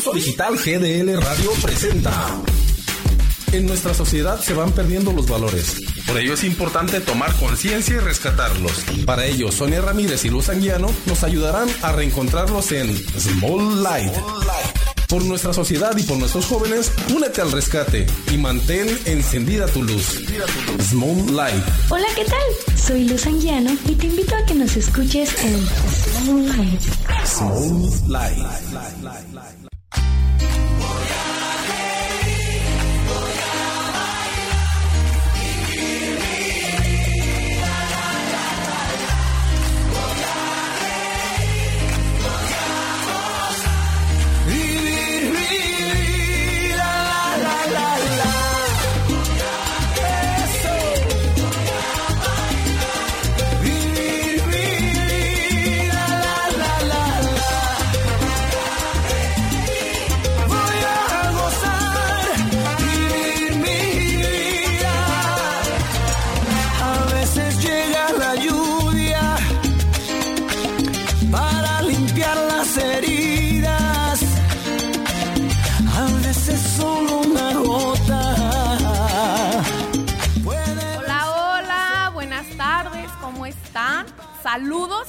Impulso Digital GDL Radio presenta. En nuestra sociedad se van perdiendo los valores. Por ello es importante tomar conciencia y rescatarlos. Para ello, Sonia Ramírez y Luz Anguiano nos ayudarán a reencontrarlos en Small Light. Por nuestra sociedad y por nuestros jóvenes, únete al rescate y mantén encendida tu luz. Small Light. Hola, ¿qué tal? Soy Luz Anguiano y te invito a que nos escuches en Small Light. Small Light.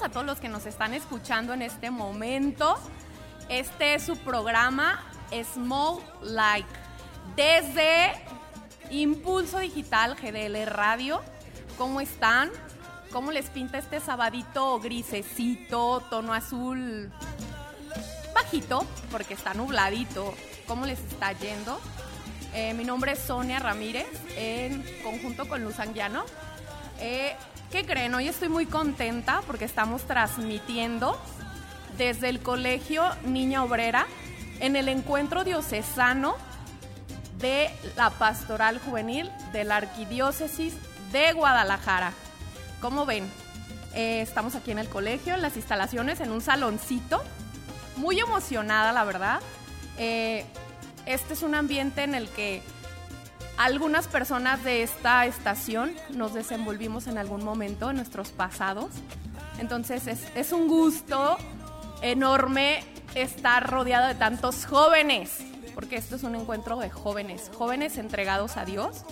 A todos los que nos están escuchando en este momento. Este es su programa Small Like desde Impulso Digital GDL Radio. ¿Cómo están? ¿Cómo les pinta este sabadito grisecito, tono azul bajito, porque está nubladito? ¿Cómo les está yendo? Eh, mi nombre es Sonia Ramírez, en conjunto con Luz Anguiano. Eh, ¿Qué creen? Hoy estoy muy contenta porque estamos transmitiendo desde el Colegio Niña Obrera en el encuentro diocesano de la Pastoral Juvenil de la Arquidiócesis de Guadalajara. ¿Cómo ven? Eh, estamos aquí en el colegio, en las instalaciones, en un saloncito. Muy emocionada, la verdad. Eh, este es un ambiente en el que algunas personas de esta estación nos desenvolvimos en algún momento en nuestros pasados. Entonces es, es un gusto enorme estar rodeado de tantos jóvenes, porque esto es un encuentro de jóvenes, jóvenes entregados a Dios,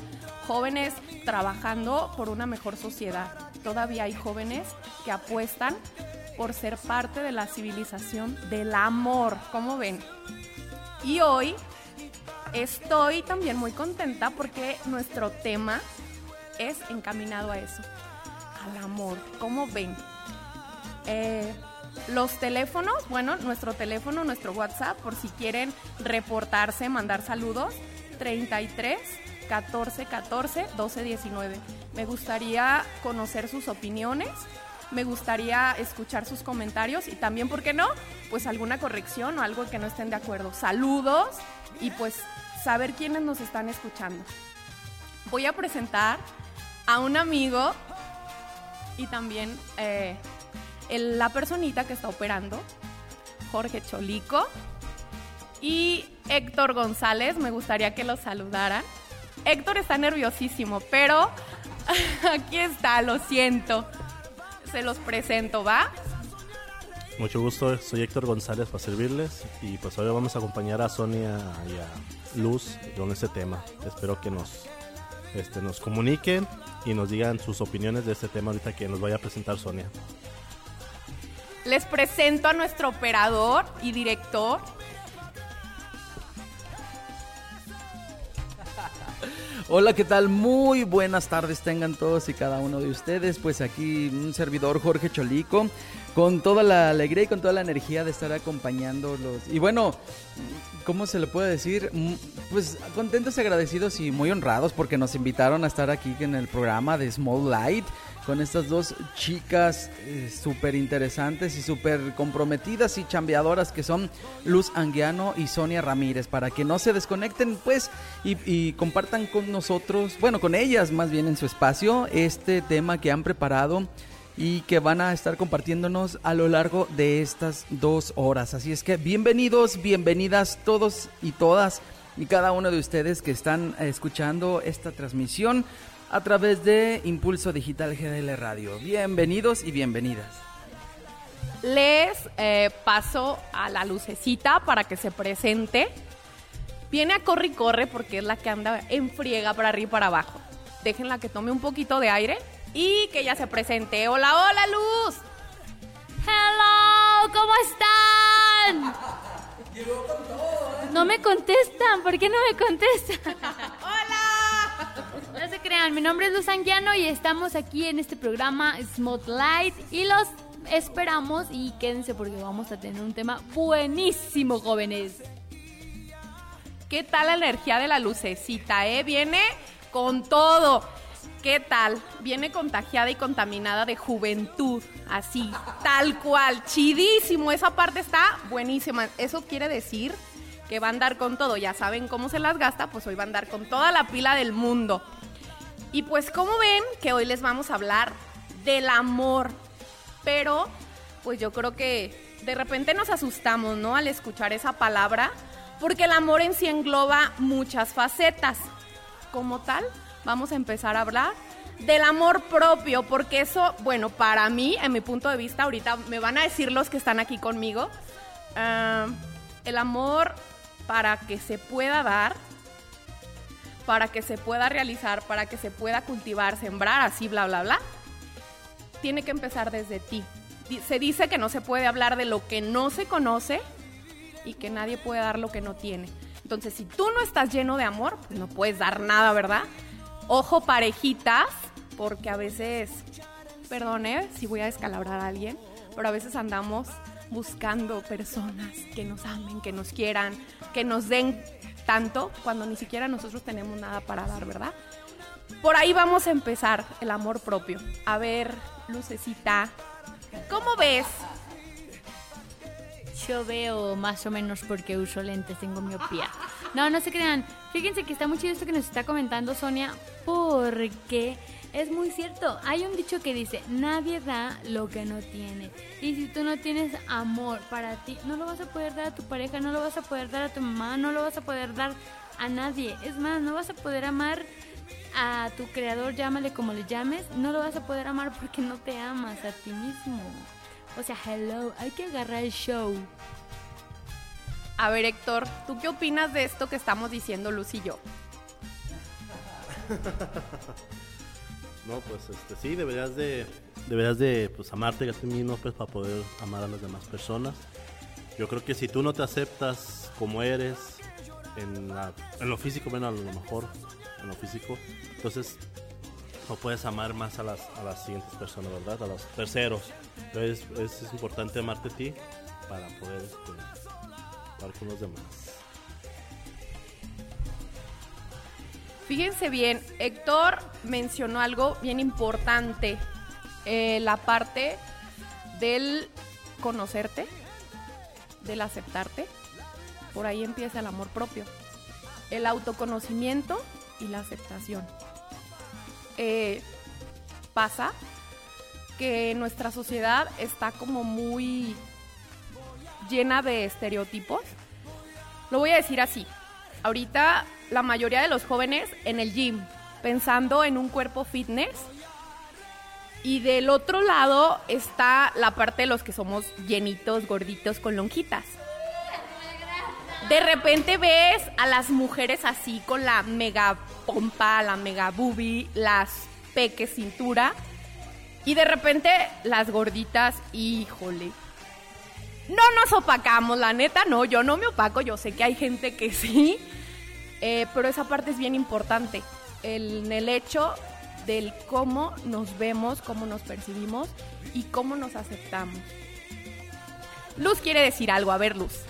jóvenes trabajando por una mejor sociedad. Todavía hay jóvenes que apuestan por ser parte de la civilización del amor, como ven. Y hoy estoy también muy contenta porque nuestro tema es encaminado a eso, al amor. ¿Cómo ven? Eh, los teléfonos, bueno, nuestro teléfono, nuestro WhatsApp, por si quieren reportarse, mandar saludos, 33 14 14 12 19. Me gustaría conocer sus opiniones, me gustaría escuchar sus comentarios y también, ¿por qué no? Pues alguna corrección o algo que no estén de acuerdo. Saludos y pues saber quiénes nos están escuchando. Voy a presentar a un amigo y también eh, la personita que está operando, Jorge Cholico y Héctor González. Me gustaría que los saludaran. Héctor está nerviosísimo, pero aquí está, lo siento. Se los presento, ¿va? Mucho gusto, soy Héctor González para servirles y pues hoy vamos a acompañar a Sonia y a Luz con este tema. Espero que nos, este, nos comuniquen y nos digan sus opiniones de este tema ahorita que nos vaya a presentar Sonia. Les presento a nuestro operador y director, Hola, ¿qué tal? Muy buenas tardes tengan todos y cada uno de ustedes. Pues aquí un servidor Jorge Cholico, con toda la alegría y con toda la energía de estar acompañándolos. Y bueno, ¿cómo se le puede decir? Mm, Pues contentos, agradecidos y muy honrados porque nos invitaron a estar aquí en el programa de Small Light con estas dos chicas eh, súper interesantes y súper comprometidas y chambeadoras que son Luz Anguiano y Sonia Ramírez para que no se desconecten pues y, y compartan con nosotros, bueno con ellas más bien en su espacio este tema que han preparado y que van a estar compartiéndonos a lo largo de estas dos horas. Así es que bienvenidos, bienvenidas todos y todas y cada uno de ustedes que están escuchando esta transmisión a través de Impulso Digital GDL Radio. Bienvenidos y bienvenidas. les eh, paso a la lucecita para que se presente. Viene a corre y corre porque es la que anda en friega para arriba y para abajo. Déjenla que tome un poquito de aire y que ella se presente. Hola, hola, Luz. Hello, ¿cómo están? No me contestan, ¿por qué no me contestan? Hola. No se crean, mi nombre es Luz Anguiano y estamos aquí en este programa Light y los esperamos y quédense porque vamos a tener un tema buenísimo, jóvenes. ¿Qué tal la energía de la lucecita, eh? Viene con todo. ¿Qué tal? Viene contagiada y contaminada de juventud, así, tal cual, chidísimo. Esa parte está buenísima. Eso quiere decir que va a andar con todo. Ya saben cómo se las gasta, pues hoy va a andar con toda la pila del mundo. Y pues como ven que hoy les vamos a hablar del amor. Pero pues yo creo que de repente nos asustamos, ¿no? Al escuchar esa palabra, porque el amor en sí engloba muchas facetas. Como tal, vamos a empezar a hablar del amor propio, porque eso, bueno, para mí, en mi punto de vista, ahorita me van a decir los que están aquí conmigo, ah, el amor para que se pueda dar, para que se pueda realizar, para que se pueda cultivar, sembrar, así, bla, bla, bla, tiene que empezar desde ti. Se dice que no se puede hablar de lo que no se conoce y que nadie puede dar lo que no tiene. Entonces, si tú no estás lleno de amor, pues no puedes dar nada, ¿verdad? Ojo parejitas, porque a veces, perdone si voy a descalabrar a alguien, pero a veces andamos buscando personas que nos amen, que nos quieran, que nos den tanto cuando ni siquiera nosotros tenemos nada para dar, ¿verdad? Por ahí vamos a empezar el amor propio. A ver, Lucecita, ¿cómo ves? Yo veo más o menos porque uso lentes, tengo miopía. No, no se crean. Fíjense que está muy chido esto que nos está comentando Sonia, porque es muy cierto. Hay un dicho que dice, nadie da lo que no tiene. Y si tú no tienes amor para ti, no lo vas a poder dar a tu pareja, no lo vas a poder dar a tu mamá, no lo vas a poder dar a nadie. Es más, no vas a poder amar a tu creador, llámale como le llames, no lo vas a poder amar porque no te amas a ti mismo. O sea, hello, hay que agarrar el show. A ver, Héctor, ¿tú qué opinas de esto que estamos diciendo Luz y yo? No, pues este, sí, deberías de, deberías de pues, amarte a ti mismo pues, para poder amar a las demás personas. Yo creo que si tú no te aceptas como eres, en, lo físico, bueno, a lo mejor, en lo físico, entonces no puedes amar más a las, a las siguientes personas, ¿verdad? A los terceros. Entonces es, es importante amarte a ti para poder este, los demás. Fíjense bien, Héctor mencionó algo bien importante, eh, la parte del conocerte, del aceptarte. Por ahí empieza el amor propio, el autoconocimiento y la aceptación. Eh, pasa que nuestra sociedad está como muy llena de estereotipos. Lo voy a decir así. Ahorita la mayoría de los jóvenes en el gym, pensando en un cuerpo fitness. Y del otro lado está la parte de los que somos llenitos, gorditos, con lonjitas. De repente ves a las mujeres así con la mega pompa, la mega boobie, las peques cintura. Y de repente las gorditas, híjole, no nos opacamos, la neta, no, yo no me opaco, yo sé que hay gente que sí, eh, pero esa parte es bien importante, el, en el hecho del cómo nos vemos, cómo nos percibimos y cómo nos aceptamos. Luz quiere decir algo, a ver Luz.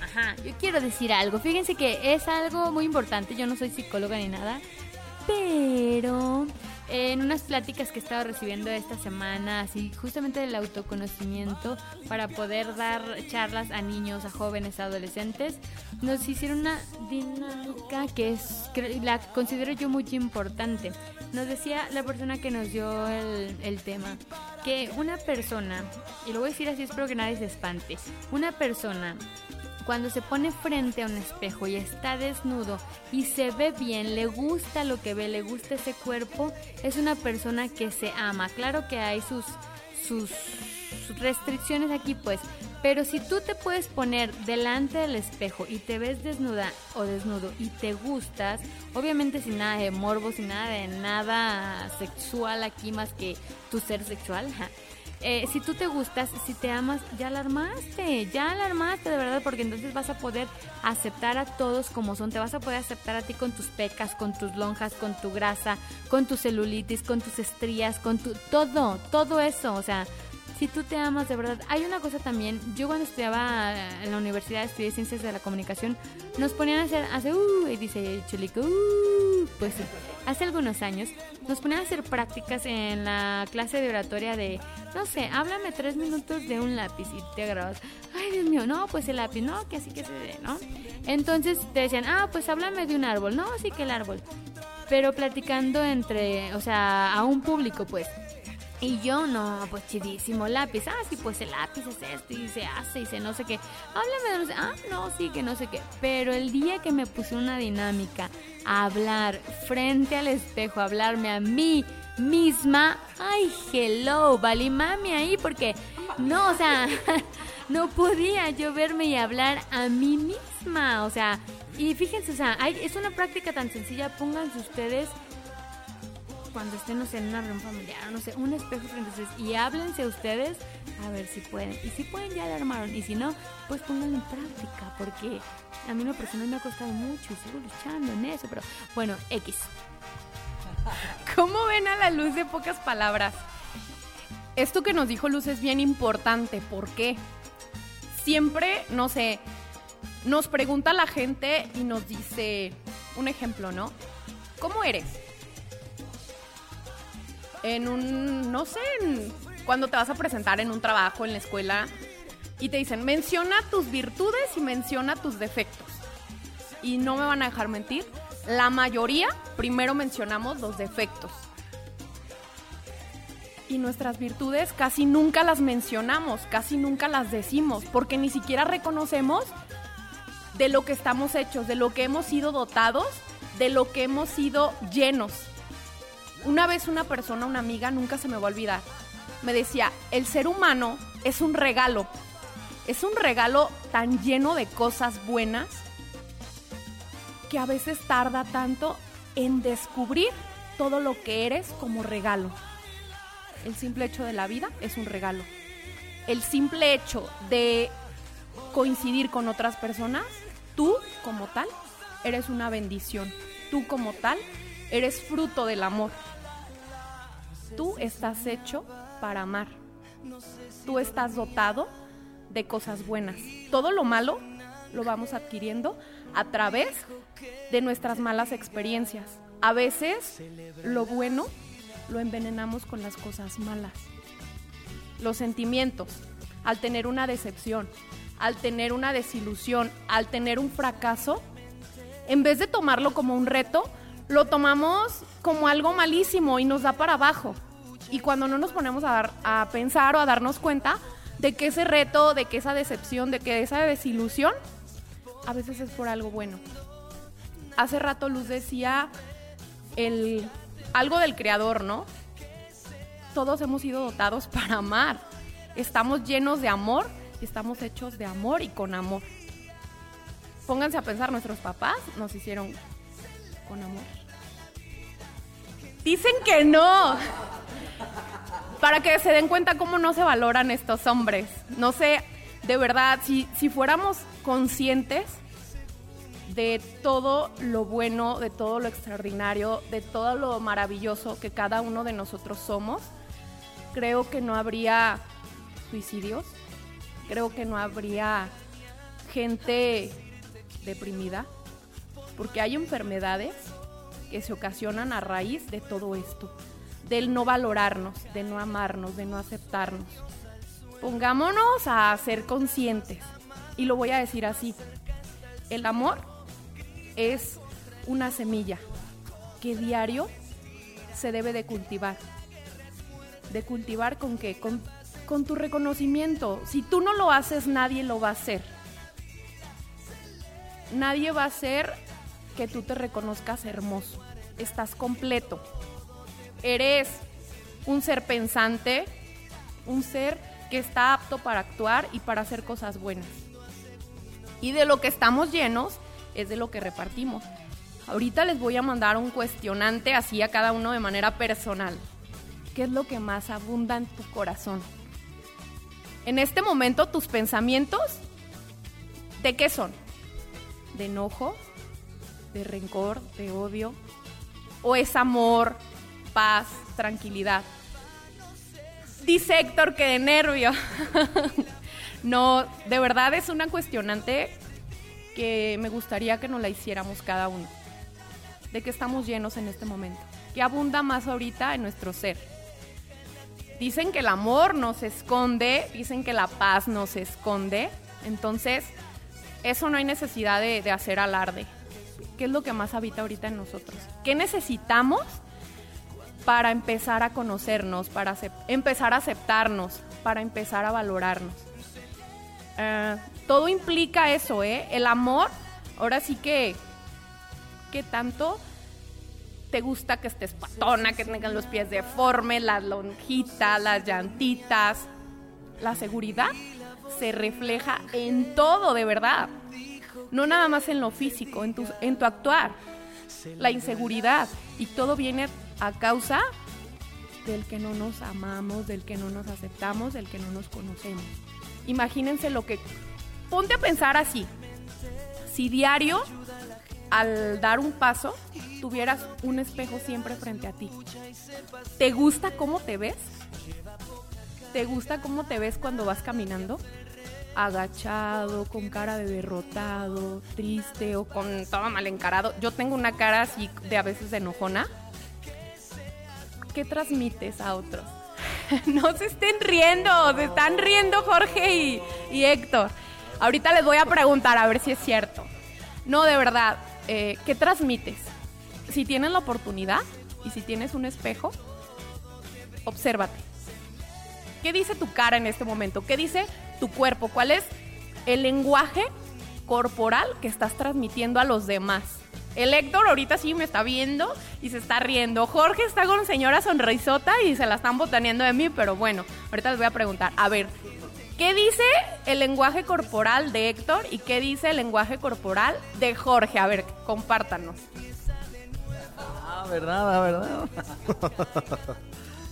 Ajá, yo quiero decir algo. Fíjense que es algo muy importante. Yo no soy psicóloga ni nada. Pero en unas pláticas que he estado recibiendo esta semana, así justamente del autoconocimiento, para poder dar charlas a niños, a jóvenes, a adolescentes, nos hicieron una dinámica que es, la considero yo muy importante. Nos decía la persona que nos dio el, el tema, que una persona, y lo voy a decir así, espero que nadie se espante, una persona cuando se pone frente a un espejo y está desnudo y se ve bien, le gusta lo que ve, le gusta ese cuerpo, es una persona que se ama. Claro que hay sus sus restricciones aquí, pues. Pero si tú te puedes poner delante del espejo y te ves desnuda o desnudo y te gustas, obviamente sin nada de morbo, sin nada de nada sexual aquí más que tu ser sexual. Eh, si tú te gustas, si te amas, ya la ya la armaste de verdad, porque entonces vas a poder aceptar a todos como son, te vas a poder aceptar a ti con tus pecas, con tus lonjas, con tu grasa, con tu celulitis, con tus estrías, con tu todo, todo eso, o sea, si tú te amas de verdad. Hay una cosa también, yo cuando estudiaba en la universidad, estudié ciencias de la comunicación, nos ponían a hacer, hace, uh, y dice Chulico, uh, pues sí, hace algunos años, nos ponían a hacer prácticas en la clase de oratoria de, no sé, háblame tres minutos de un lápiz y te grabas, ay Dios mío, no, pues el lápiz, no, que así que se ve, ¿no? Entonces te decían, ah, pues háblame de un árbol, no, sí que el árbol, pero platicando entre, o sea, a un público, pues. Y yo, no, pues chidísimo, lápiz. Ah, sí, pues el lápiz es esto y se hace y se no sé qué. Háblame de no sé. Ah, no, sí, que no sé qué. Pero el día que me puse una dinámica a hablar frente al espejo, a hablarme a mí misma, ay, hello, vale mami ahí, porque no, o sea, no podía yo verme y hablar a mí misma. O sea, y fíjense, o sea, es una práctica tan sencilla, pónganse ustedes cuando estén, no sé, en una reunión familiar, no sé, un espejo frente a y háblense ustedes a ver si pueden. Y si pueden, ya armaron. Y si no, pues pónganlo en práctica, porque a mí lo personal me ha costado mucho y sigo luchando en eso, pero bueno, X. ¿Cómo ven a la luz de pocas palabras? Esto que nos dijo Luz es bien importante. ¿Por qué? Siempre, no sé, nos pregunta la gente y nos dice un ejemplo, ¿no? ¿Cómo eres? En un, no sé, en- cuando te vas a presentar en un trabajo, en la escuela, y te dicen, menciona tus virtudes y menciona tus defectos. Y no me van a dejar mentir, la mayoría primero mencionamos los defectos. Y nuestras virtudes casi nunca las mencionamos, casi nunca las decimos, porque ni siquiera reconocemos de lo que estamos hechos, de lo que hemos sido dotados, de lo que hemos sido llenos. Una vez una persona, una amiga, nunca se me va a olvidar, me decía, el ser humano es un regalo, es un regalo tan lleno de cosas buenas que a veces tarda tanto en descubrir todo lo que eres como regalo. El simple hecho de la vida es un regalo. El simple hecho de coincidir con otras personas, tú como tal, eres una bendición. Tú como tal, eres fruto del amor. Tú estás hecho para amar. Tú estás dotado de cosas buenas. Todo lo malo lo vamos adquiriendo a través de nuestras malas experiencias. A veces lo bueno lo envenenamos con las cosas malas. Los sentimientos, al tener una decepción, al tener una desilusión, al tener un fracaso, en vez de tomarlo como un reto, lo tomamos como algo malísimo y nos da para abajo. Y cuando no nos ponemos a, dar- a pensar o a darnos cuenta de que ese reto, de que esa decepción, de que esa desilusión, a veces es por algo bueno. Hace rato Luz decía el, algo del creador, ¿no? Todos hemos sido dotados para amar. Estamos llenos de amor estamos hechos de amor y con amor. Pónganse a pensar, nuestros papás nos hicieron con amor. Dicen que no. Para que se den cuenta cómo no se valoran estos hombres. No sé, de verdad, si, si fuéramos conscientes de todo lo bueno, de todo lo extraordinario, de todo lo maravilloso que cada uno de nosotros somos, creo que no habría suicidios, creo que no habría gente deprimida, porque hay enfermedades que se ocasionan a raíz de todo esto, del no valorarnos, de no amarnos, de no aceptarnos. Pongámonos a ser conscientes, y lo voy a decir así, el amor es una semilla que diario se debe de cultivar. ¿De cultivar con qué? Con, con tu reconocimiento. Si tú no lo haces, nadie lo va a hacer. Nadie va a hacer que tú te reconozcas hermoso. Estás completo. Eres un ser pensante, un ser que está apto para actuar y para hacer cosas buenas. Y de lo que estamos llenos es de lo que repartimos. Ahorita les voy a mandar un cuestionante así a cada uno de manera personal. ¿Qué es lo que más abunda en tu corazón? En este momento tus pensamientos, ¿de qué son? ¿De enojo? ¿De rencor? ¿De odio? ¿O es amor, paz, tranquilidad? Dice Héctor que de nervio. no, de verdad es una cuestionante que me gustaría que nos la hiciéramos cada uno. ¿De qué estamos llenos en este momento? ¿Qué abunda más ahorita en nuestro ser? Dicen que el amor nos esconde, dicen que la paz nos esconde. Entonces, eso no hay necesidad de hacer alarde. ¿Qué es lo que más habita ahorita en nosotros? ¿Qué necesitamos para empezar a conocernos, para empezar a aceptarnos, para empezar a valorarnos? Eh, todo implica eso, ¿eh? El amor, ahora sí que, ¿qué tanto te gusta que estés patona, que tengan los pies deformes, las lonjitas, las llantitas? La seguridad se refleja en todo, de verdad. No nada más en lo físico, en tu, en tu actuar. La inseguridad. Y todo viene a causa del que no nos amamos, del que no nos aceptamos, del que no nos conocemos. Imagínense lo que... Ponte a pensar así. Si diario, al dar un paso, tuvieras un espejo siempre frente a ti. ¿Te gusta cómo te ves? ¿Te gusta cómo te ves cuando vas caminando? Agachado, con cara de derrotado, triste o con todo mal encarado. Yo tengo una cara así de a veces de enojona. ¿Qué transmites a otros? no se estén riendo, se están riendo Jorge y, y, Héctor. Ahorita les voy a preguntar a ver si es cierto. No, de verdad, eh, ¿qué transmites? Si tienes la oportunidad y si tienes un espejo, obsérvate. ¿Qué dice tu cara en este momento? ¿Qué dice tu cuerpo? ¿Cuál es el lenguaje corporal que estás transmitiendo a los demás? El Héctor ahorita sí me está viendo y se está riendo. Jorge está con señora sonrisota y se la están botaneando de mí, pero bueno, ahorita les voy a preguntar. A ver, ¿qué dice el lenguaje corporal de Héctor y qué dice el lenguaje corporal de Jorge? A ver, compártanos. Ah, verdad, ah, verdad.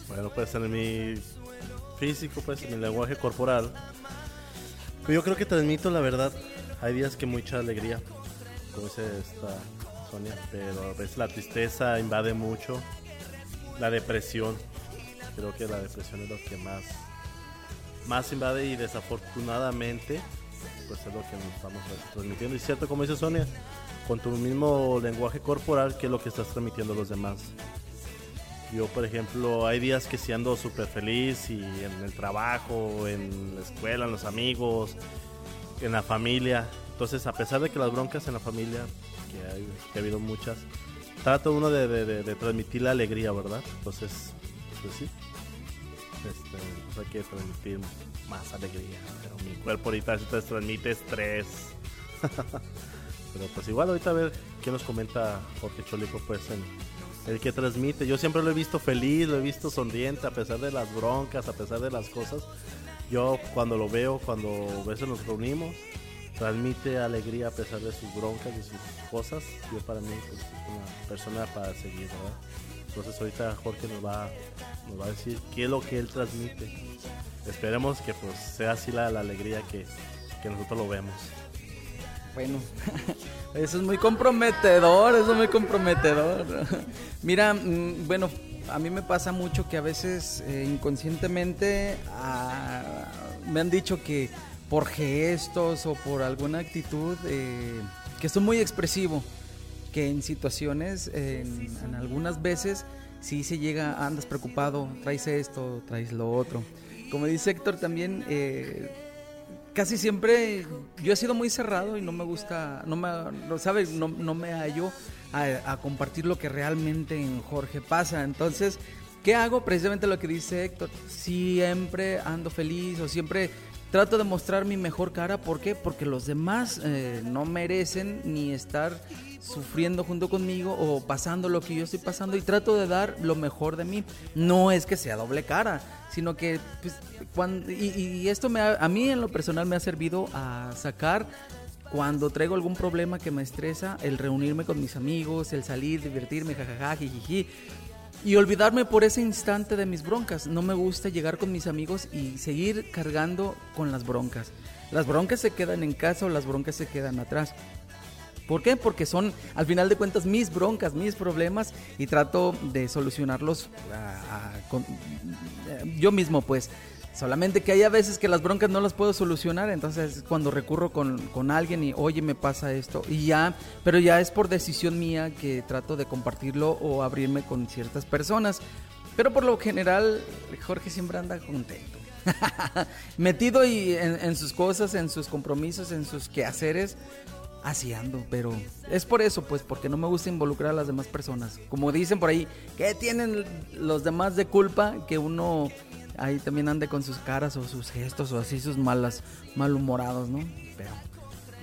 bueno, pues en mi físico, pues en mi lenguaje corporal, yo creo que transmito la verdad. Hay días que mucha alegría, como dice esta Sonia, pero a veces la tristeza invade mucho, la depresión. Creo que la depresión es lo que más, más invade y desafortunadamente, pues es lo que nos estamos transmitiendo. Y cierto, como dice Sonia, con tu mismo lenguaje corporal, que es lo que estás transmitiendo a los demás. Yo, por ejemplo, hay días que si ando súper feliz y en el trabajo, en la escuela, en los amigos, en la familia. Entonces, a pesar de que las broncas en la familia que, ha habido muchas. Trata uno de, transmitir la alegría, ¿verdad? Entonces, pues sí. Este, pues hay que transmitir más alegría. Pero mi cuerpo ahorita se transmite estrés. pero pues igual ahorita a ver qué nos comenta Jorge Cholico, pues en el que transmite. Yo siempre lo he visto feliz, lo he visto sonriente a pesar de las broncas, a pesar de las cosas. Yo cuando lo veo, cuando a veces nos reunimos, transmite alegría a pesar de sus broncas, y sus cosas. Yo para mí pues, es una persona para seguir, ¿verdad? Entonces ahorita Jorge nos va, nos va a decir qué es lo que él transmite. Esperemos que pues sea así la, la alegría que, que nosotros lo vemos. Bueno, eso es muy comprometedor, eso es muy comprometedor. Mira, mm, bueno, a mí me pasa mucho que a veces eh, inconscientemente ah, me han dicho que por gestos o por alguna actitud eh, que soy muy expresivo, que en situaciones, en, algunas veces, sí se llega, andas preocupado, traes esto, traes lo otro. Como dice Héctor también, eh, casi siempre yo he sido muy cerrado y no me gusta, no me, ¿sabes? No, no me hallo a, a compartir lo que realmente en Jorge pasa. Entonces, ¿qué hago? Precisamente lo que dice Héctor, siempre ando feliz o siempre trato de mostrar mi mejor cara. ¿Por qué? Porque los demás eh, no merecen ni estar sufriendo junto conmigo o pasando lo que yo estoy pasando y trato de dar lo mejor de mí. No es que sea doble cara, sino que pues, cuando, y, y esto me a mí en lo personal me ha servido a sacar cuando traigo algún problema que me estresa, el reunirme con mis amigos, el salir, divertirme, jajaja, jijiji. Y olvidarme por ese instante de mis broncas. No me gusta llegar con mis amigos y seguir cargando con las broncas. Las broncas se quedan en casa o las broncas se quedan atrás. ¿Por qué? Porque son, al final de cuentas, mis broncas, mis problemas y trato de solucionarlos ah, ah, con- eh, yo mismo, pues. Solamente que hay a veces que las broncas no las puedo solucionar, entonces es cuando recurro con, con alguien y, oye, me pasa esto, y ya, pero ya es por decisión mía que trato de compartirlo o abrirme con ciertas personas. Pero por lo general, Jorge siempre anda contento. Metido y en, en sus cosas, en sus compromisos, en sus quehaceres, así pero es por eso, pues, porque no me gusta involucrar a las demás personas. Como dicen por ahí, ¿qué tienen los demás de culpa que uno ahí también ande con sus caras o sus gestos o así sus malas, malhumorados, ¿no? Pero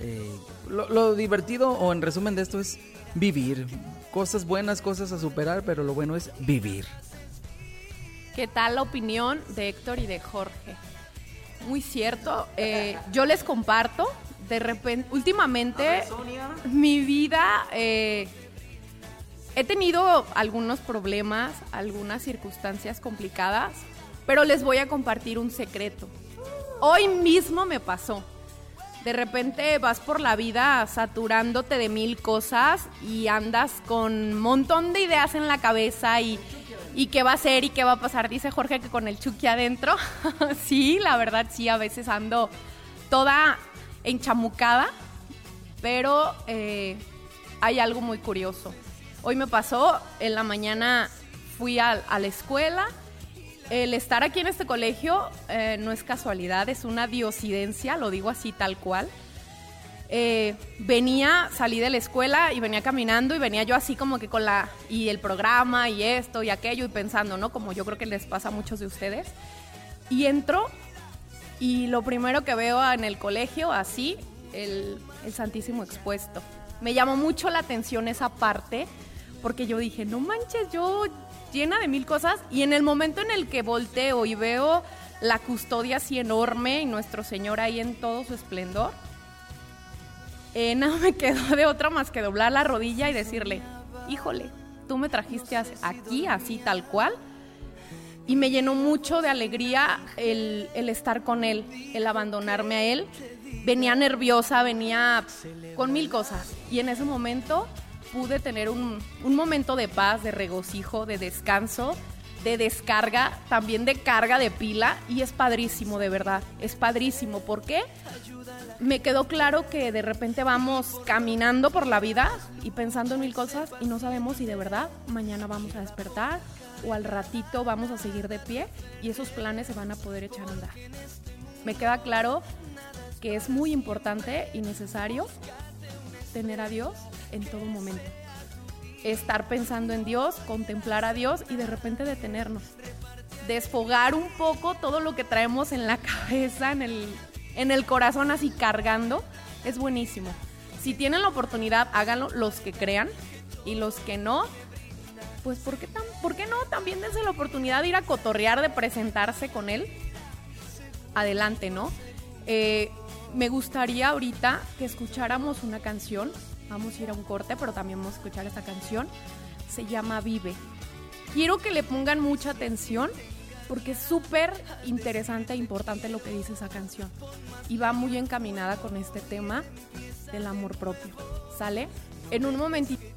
eh, lo, lo divertido o en resumen de esto es vivir. Cosas buenas, cosas a superar, pero lo bueno es vivir. ¿Qué tal la opinión de Héctor y de Jorge? Muy cierto. eh, yo les comparto. De repente, últimamente, mi vida, eh, he tenido algunos problemas, algunas circunstancias complicadas, pero les voy a compartir un secreto. Hoy mismo me pasó. De repente vas por la vida saturándote de mil cosas y andas con un montón de ideas en la cabeza y, y qué va a ser y qué va a pasar. Dice Jorge que con el Chucky adentro. sí, la verdad sí, a veces ando toda enchamucada, pero eh, hay algo muy curioso. Hoy me pasó, en la mañana fui a, la escuela. El estar aquí en este colegio eh, no es casualidad, es una diosidencia, lo digo así tal cual. Eh, venía, salí de la escuela y venía caminando y venía yo así como que con la, y el programa y esto y aquello y pensando, ¿no? Como yo creo que les pasa a muchos de ustedes. Y entro y lo primero que veo en el colegio, así, el, Santísimo expuesto. Me llamó mucho la atención esa parte, porque yo dije, no manches, yo llena de mil cosas, y en el momento en el que volteo y veo la custodia así enorme y nuestro Señor ahí en todo su esplendor, eh, nada me quedó de otra más que doblar la rodilla y decirle, híjole, tú me trajiste aquí, así tal cual, y me llenó mucho de alegría el, el estar con él, el abandonarme a él. Venía nerviosa, venía con mil cosas. Y en ese momento pude tener un, un momento de paz, de regocijo, de descanso, de descarga, también de carga de pila. Y es padrísimo, de verdad. Es padrísimo. ¿Por qué? Me quedó claro que de repente vamos caminando por la vida y pensando en mil cosas y no sabemos si de verdad mañana vamos a despertar o al ratito vamos a seguir de pie y esos planes se van a poder echar a andar. Me queda claro que es muy importante y necesario tener a Dios en todo momento. Estar pensando en Dios, contemplar a Dios y de repente detenernos. Desfogar un poco todo lo que traemos en la cabeza, en el, en el corazón así cargando, es buenísimo. Si tienen la oportunidad, háganlo los que crean y los que no, pues ¿por qué, tan, ¿por qué no? También dense la oportunidad de ir a cotorrear, de presentarse con él. Adelante, ¿no? Eh, me gustaría ahorita que escucháramos una canción. Vamos a ir a un corte, pero también vamos a escuchar esta canción. Se llama Vive. Quiero que le pongan mucha atención porque es súper interesante e importante lo que dice esa canción. Y va muy encaminada con este tema del amor propio. ¿Sale? En un momentito.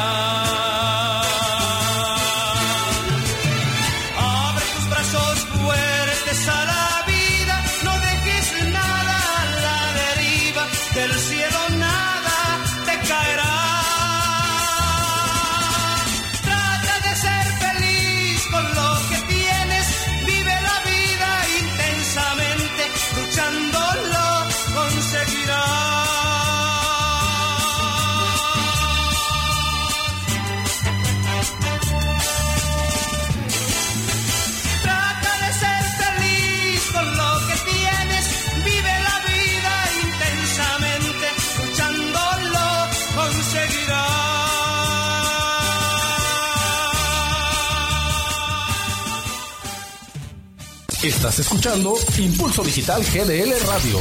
Estás escuchando Impulso Digital GDL Radio.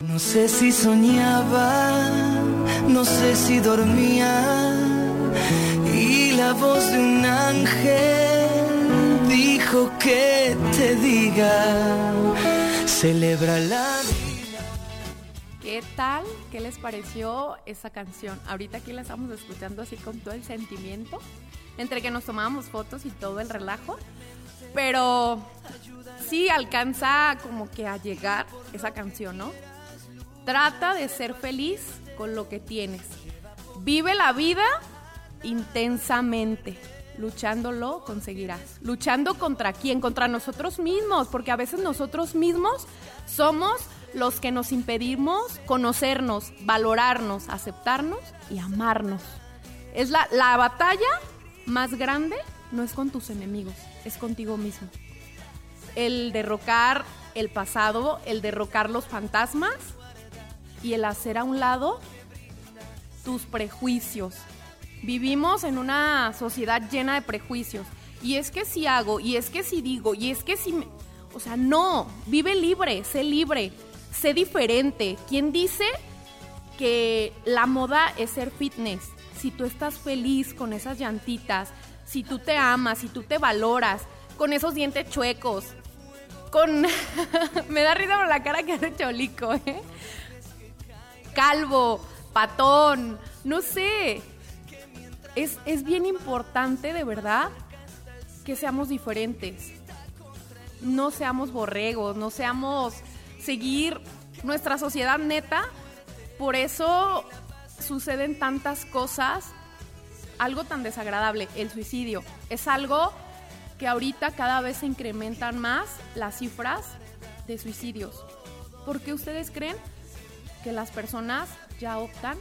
No sé si soñaba, no sé si dormía. Y la voz de un ángel dijo que te diga, celebra la vida. ¿Qué tal? ¿Qué les pareció esa canción? Ahorita aquí la estamos escuchando así con todo el sentimiento, entre que nos tomábamos fotos y todo el relajo, pero sí alcanza como que a llegar esa canción, ¿no? Trata de ser feliz con lo que tienes. Vive la vida intensamente. Luchándolo conseguirás. Luchando contra quién? Contra nosotros mismos, porque a veces nosotros mismos somos los que nos impedimos conocernos, valorarnos, aceptarnos y amarnos. Es la, la batalla más grande no es con tus enemigos, es contigo mismo. El derrocar el pasado, el derrocar los fantasmas y el hacer a un lado tus prejuicios. Vivimos en una sociedad llena de prejuicios. Y es que si hago, y es que si digo, y es que si... me- O sea, no, vive libre, sé libre, sé diferente. ¿Quién dice que la moda es ser fitness? Si tú estás feliz con esas llantitas, si tú te amas, si tú te valoras, con esos dientes chuecos, con... Me da risa por la cara que hace Cholico, ¿eh? calvo, patón, no sé. Es, es bien importante, de verdad, que seamos diferentes. No seamos borregos, no seamos seguir nuestra sociedad neta. Por eso suceden tantas cosas. Algo tan desagradable, el suicidio. Es algo que ahorita cada vez se incrementan más las cifras de suicidios. ¿Por qué ustedes creen que las personas ya optan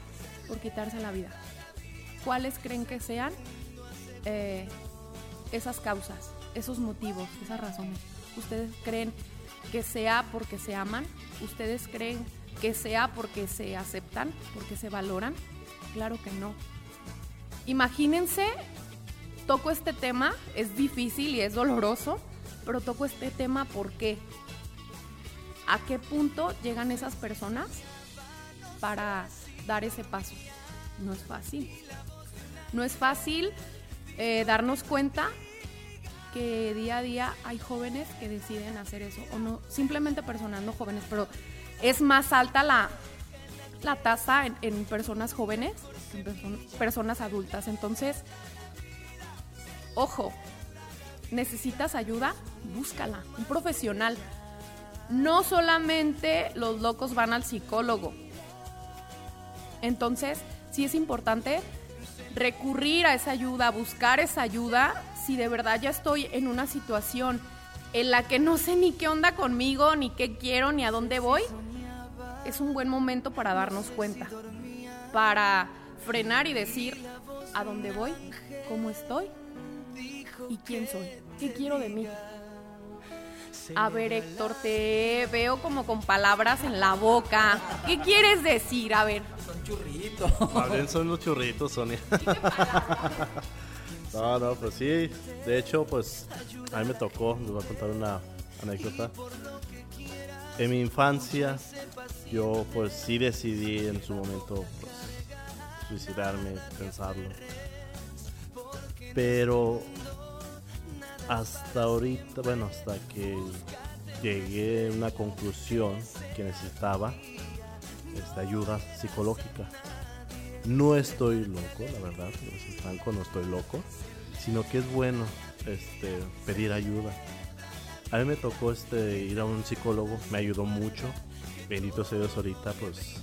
por quitarse la vida? ¿Cuáles creen que sean eh, esas causas, esos motivos, esas razones? ¿Ustedes creen que sea porque se aman? ¿Ustedes creen que sea porque se aceptan, porque se valoran? Claro que no. Imagínense toco este tema, es difícil y es doloroso, pero toco este tema porque ¿a qué punto llegan esas personas para dar ese paso? No es fácil. No es fácil eh, darnos cuenta que día a día hay jóvenes que deciden hacer eso, o no, simplemente personas no jóvenes, pero es más alta la, la tasa en, personas jóvenes personas adultas. Entonces, ojo, necesitas ayuda, búscala, un profesional. No solamente los locos van al psicólogo. Entonces, sí es importante recurrir a esa ayuda, buscar esa ayuda si de verdad ya estoy en una situación en la que no sé ni qué onda conmigo, ni qué quiero, ni a dónde voy. Es un buen momento para darnos cuenta, para frenar y decir a dónde voy, cómo estoy y quién soy, qué quiero de mí. A ver, Héctor, te veo como con palabras en la boca. ¿Qué quieres decir? A ver. Son churrito. Más bien son los churritos, Sonia. no, no, pues sí. De hecho, pues a mí me tocó, les voy a contar una anécdota. En mi infancia, yo pues sí decidí en su momento pues, suicidarme, pensarlo. Pero hasta ahorita, bueno, hasta que llegué a una conclusión que necesitaba esta ayuda psicológica. No estoy loco, la verdad, ser franco, no estoy loco, sino que es bueno este, pedir ayuda. A mí me tocó este, ir a un psicólogo, me ayudó mucho. Bendito sea Dios ahorita, pues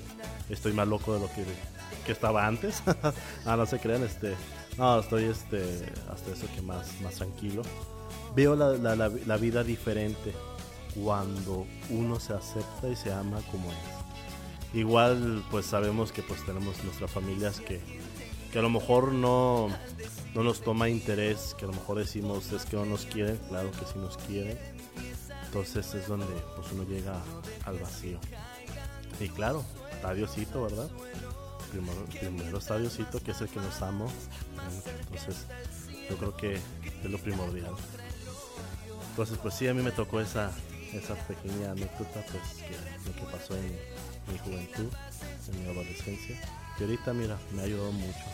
estoy más loco de lo que, que estaba antes. ah, no se crean, este, no, estoy este, hasta eso que más, más tranquilo. Veo la, la- la- la vida diferente cuando uno se acepta y se ama como es. Igual pues sabemos que pues tenemos nuestras familias que, que a lo mejor no, no nos toma interés, que a lo mejor decimos es que no nos quieren, claro que sí nos quieren. Entonces es donde pues uno llega al vacío. Y claro, está Diosito, ¿verdad? Primero, primero está que es el que nos ama. Entonces yo creo que es lo primordial. Entonces pues sí, a mí me tocó esa, esa pequeña anécdota pues que, lo que pasó en mi juventud, en mi adolescencia. Y ahorita mira, me ha ayudado mucho.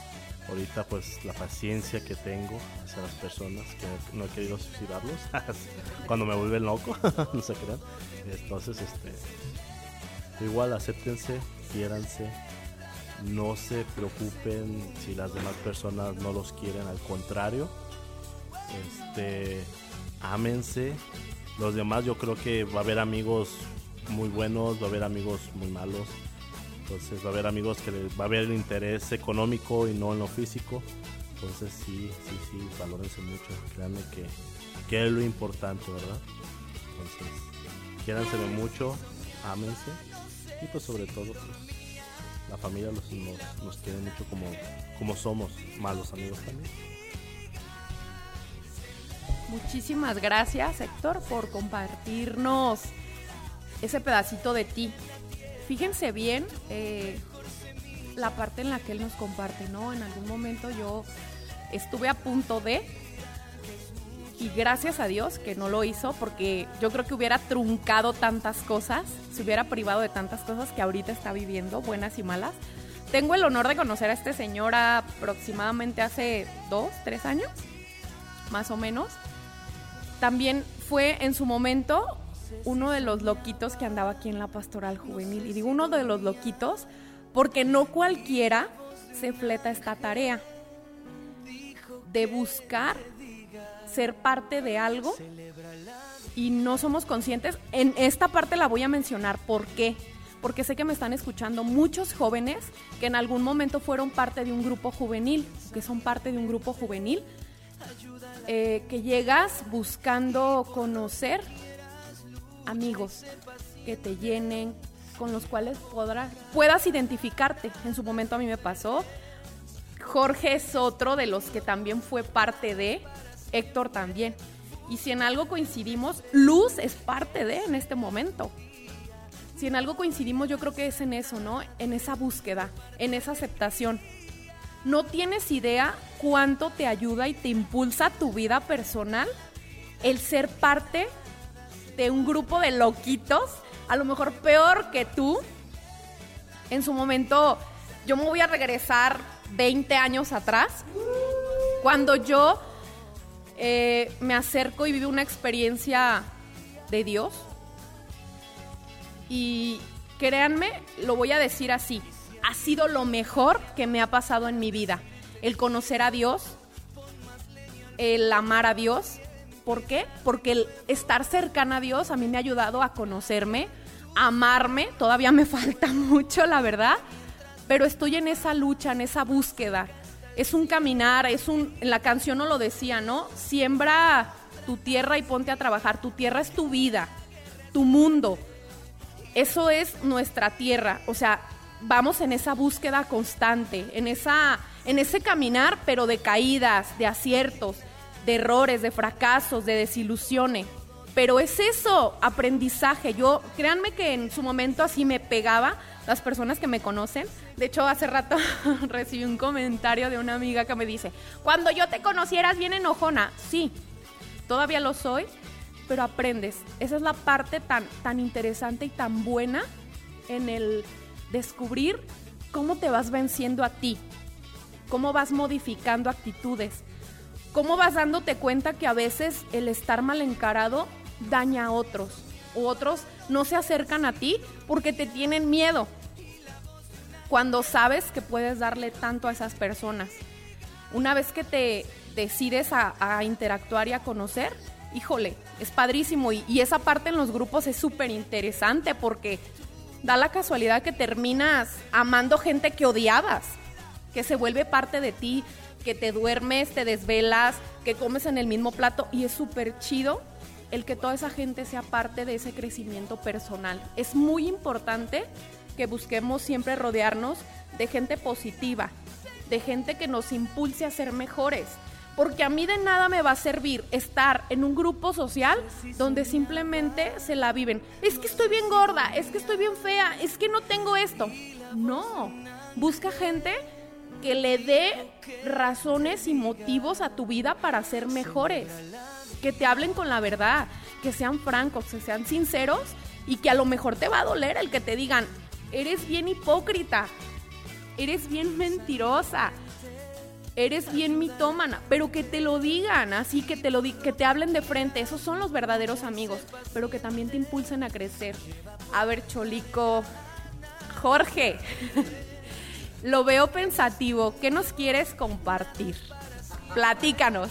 Ahorita pues la paciencia que tengo hacia las personas que no he querido suicidarlos cuando me vuelven loco, no se crean. Entonces este igual acéptense, quiéranse, no se preocupen si las demás personas no los quieren, al contrario, este ámense. Los demás yo creo que va a haber amigos muy buenos, va a haber amigos muy malos. Entonces va a haber amigos que les va a haber interés económico y no en lo físico. Entonces sí, sí, sí, valórense mucho. Créanme que, que es lo importante, ¿verdad? Entonces, quiéranse mucho, ámense. Y pues sobre todo, pues, la familia los, nos, nos quiere mucho como, como somos, malos amigos también. Muchísimas gracias, Héctor, por compartirnos ese pedacito de ti. Fíjense bien eh, la parte en la que él nos comparte, ¿no? En algún momento yo estuve a punto de, y gracias a Dios que no lo hizo, porque yo creo que hubiera truncado tantas cosas, se hubiera privado de tantas cosas que ahorita está viviendo, buenas y malas. Tengo el honor de conocer a este señor aproximadamente hace dos, tres años, más o menos. También fue en su momento uno de los loquitos que andaba aquí en la pastoral juvenil. Y digo uno de los loquitos porque no cualquiera se fleta esta tarea de buscar ser parte de algo y no somos conscientes. En esta parte la voy a mencionar. ¿Por qué? Porque sé que me están escuchando muchos jóvenes que en algún momento fueron parte de un grupo juvenil, que son parte de un grupo juvenil, eh, que llegas buscando conocer amigos que te llenen, con los cuales podrás, puedas identificarte. En su momento a mí me pasó. Jorge es otro de los que también fue parte de, Héctor también. Y si en algo coincidimos, Luz es parte de en este momento. Si en algo coincidimos, yo creo que es en eso, ¿no? En esa búsqueda, en esa aceptación. No tienes idea cuánto te ayuda y te impulsa tu vida personal el ser parte de un grupo de loquitos, a lo mejor peor que tú. En su momento, yo me voy a regresar 20 años atrás, cuando yo eh, me acerco y vivo una experiencia de Dios. Y créanme, lo voy a decir así, ha sido lo mejor que me ha pasado en mi vida. El conocer a Dios, el amar a Dios. ¿Por qué? Porque el estar cercana a Dios a mí me ha ayudado a conocerme, a amarme. Todavía me falta mucho, la verdad. Pero estoy en esa lucha, en esa búsqueda. Es un caminar, es un... La canción no lo decía, ¿no? Siembra tu tierra y ponte a trabajar. Tu tierra es tu vida, tu mundo. Eso es nuestra tierra. O sea, vamos en esa búsqueda constante, en, esa, en ese caminar, pero de caídas, de aciertos, de errores, de fracasos, de desilusiones. Pero es eso, aprendizaje. Yo, créanme que en su momento así me pegaba las personas que me conocen. De hecho, hace rato recibí un comentario de una amiga que me dice, cuando yo te conocieras bien enojona. Sí, todavía lo soy, pero aprendes. Esa es la parte tan, tan interesante y tan buena en el descubrir cómo te vas venciendo a ti, cómo vas modificando actitudes, cómo vas dándote cuenta que a veces el estar mal encarado daña a otros, u otros no se acercan a ti porque te tienen miedo, cuando sabes que puedes darle tanto a esas personas. Una vez que te decides a, interactuar y a conocer, híjole, es padrísimo y, y esa parte en los grupos es súper interesante porque da la casualidad que terminas amando gente que odiabas, que se vuelve parte de ti, que te duermes, te desvelas, que comes en el mismo plato y es súper chido el que toda esa gente sea parte de ese crecimiento personal. Es muy importante que busquemos siempre rodearnos de gente positiva, de gente que nos impulse a ser mejores. Porque a mí de nada me va a servir estar en un grupo social donde simplemente se la viven. Es que estoy bien gorda, es que estoy bien fea, es que no tengo esto. No, busca gente que le dé razones y motivos a tu vida para ser mejores. Que te hablen con la verdad, que sean francos, que sean sinceros y que a lo mejor te va a doler el que te digan, eres bien hipócrita, eres bien mentirosa, eres bien mitómana, pero que te lo digan, así que te lo que te hablen de frente, esos son los verdaderos amigos, pero que también te impulsen a crecer. A ver, Cholico, Jorge, lo veo pensativo, ¿qué nos quieres compartir? Platícanos.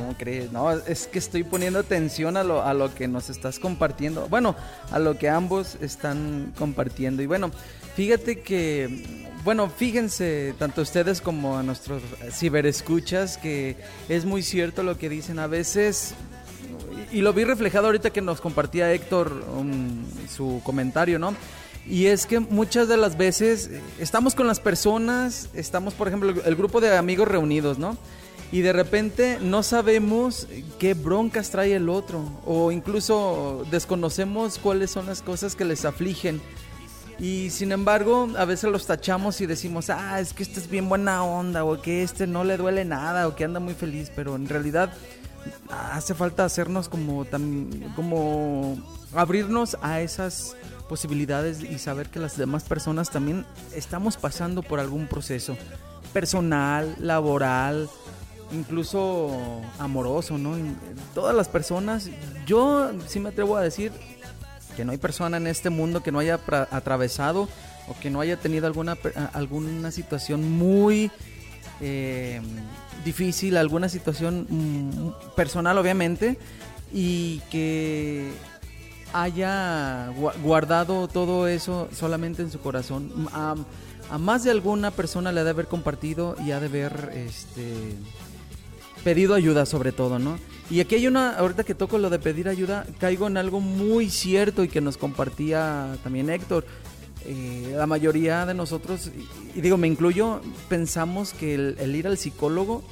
¿Cómo crees? No, es que estoy poniendo atención a lo, a lo que nos estás compartiendo. Bueno, a lo que ambos están compartiendo. Y bueno, fíjate que, bueno, fíjense, tanto ustedes como a nuestros ciberescuchas, que es muy cierto lo que dicen a veces. Y lo vi reflejado ahorita que nos compartía Héctor um, su comentario, ¿no? Y es que muchas de las veces estamos con las personas, estamos, por ejemplo, el grupo de amigos reunidos, ¿no? Y de repente no sabemos qué broncas trae el otro o incluso desconocemos cuáles son las cosas que les afligen. Y sin embargo, a veces los tachamos y decimos, ah, es que este es bien buena onda, o que este no le duele nada, o que anda muy feliz, pero en realidad hace falta hacernos como, como abrirnos a esas posibilidades y saber que las demás personas también estamos pasando por algún proceso personal, laboral, incluso amoroso, ¿no? Todas las personas, yo sí me atrevo a decir que no hay persona en este mundo que no haya atravesado o que no haya tenido alguna, alguna situación muy eh, difícil, alguna situación mm, personal obviamente, y que haya guardado todo eso solamente en su corazón. A, a más de alguna persona le ha de haber compartido y ha de haber este pedido ayuda sobre todo, ¿no? Y aquí hay una, ahorita que toco lo de pedir ayuda, caigo en algo muy cierto y que nos compartía también Héctor. Eh, la mayoría de nosotros, y, digo, me incluyo, pensamos que el, ir al psicólogo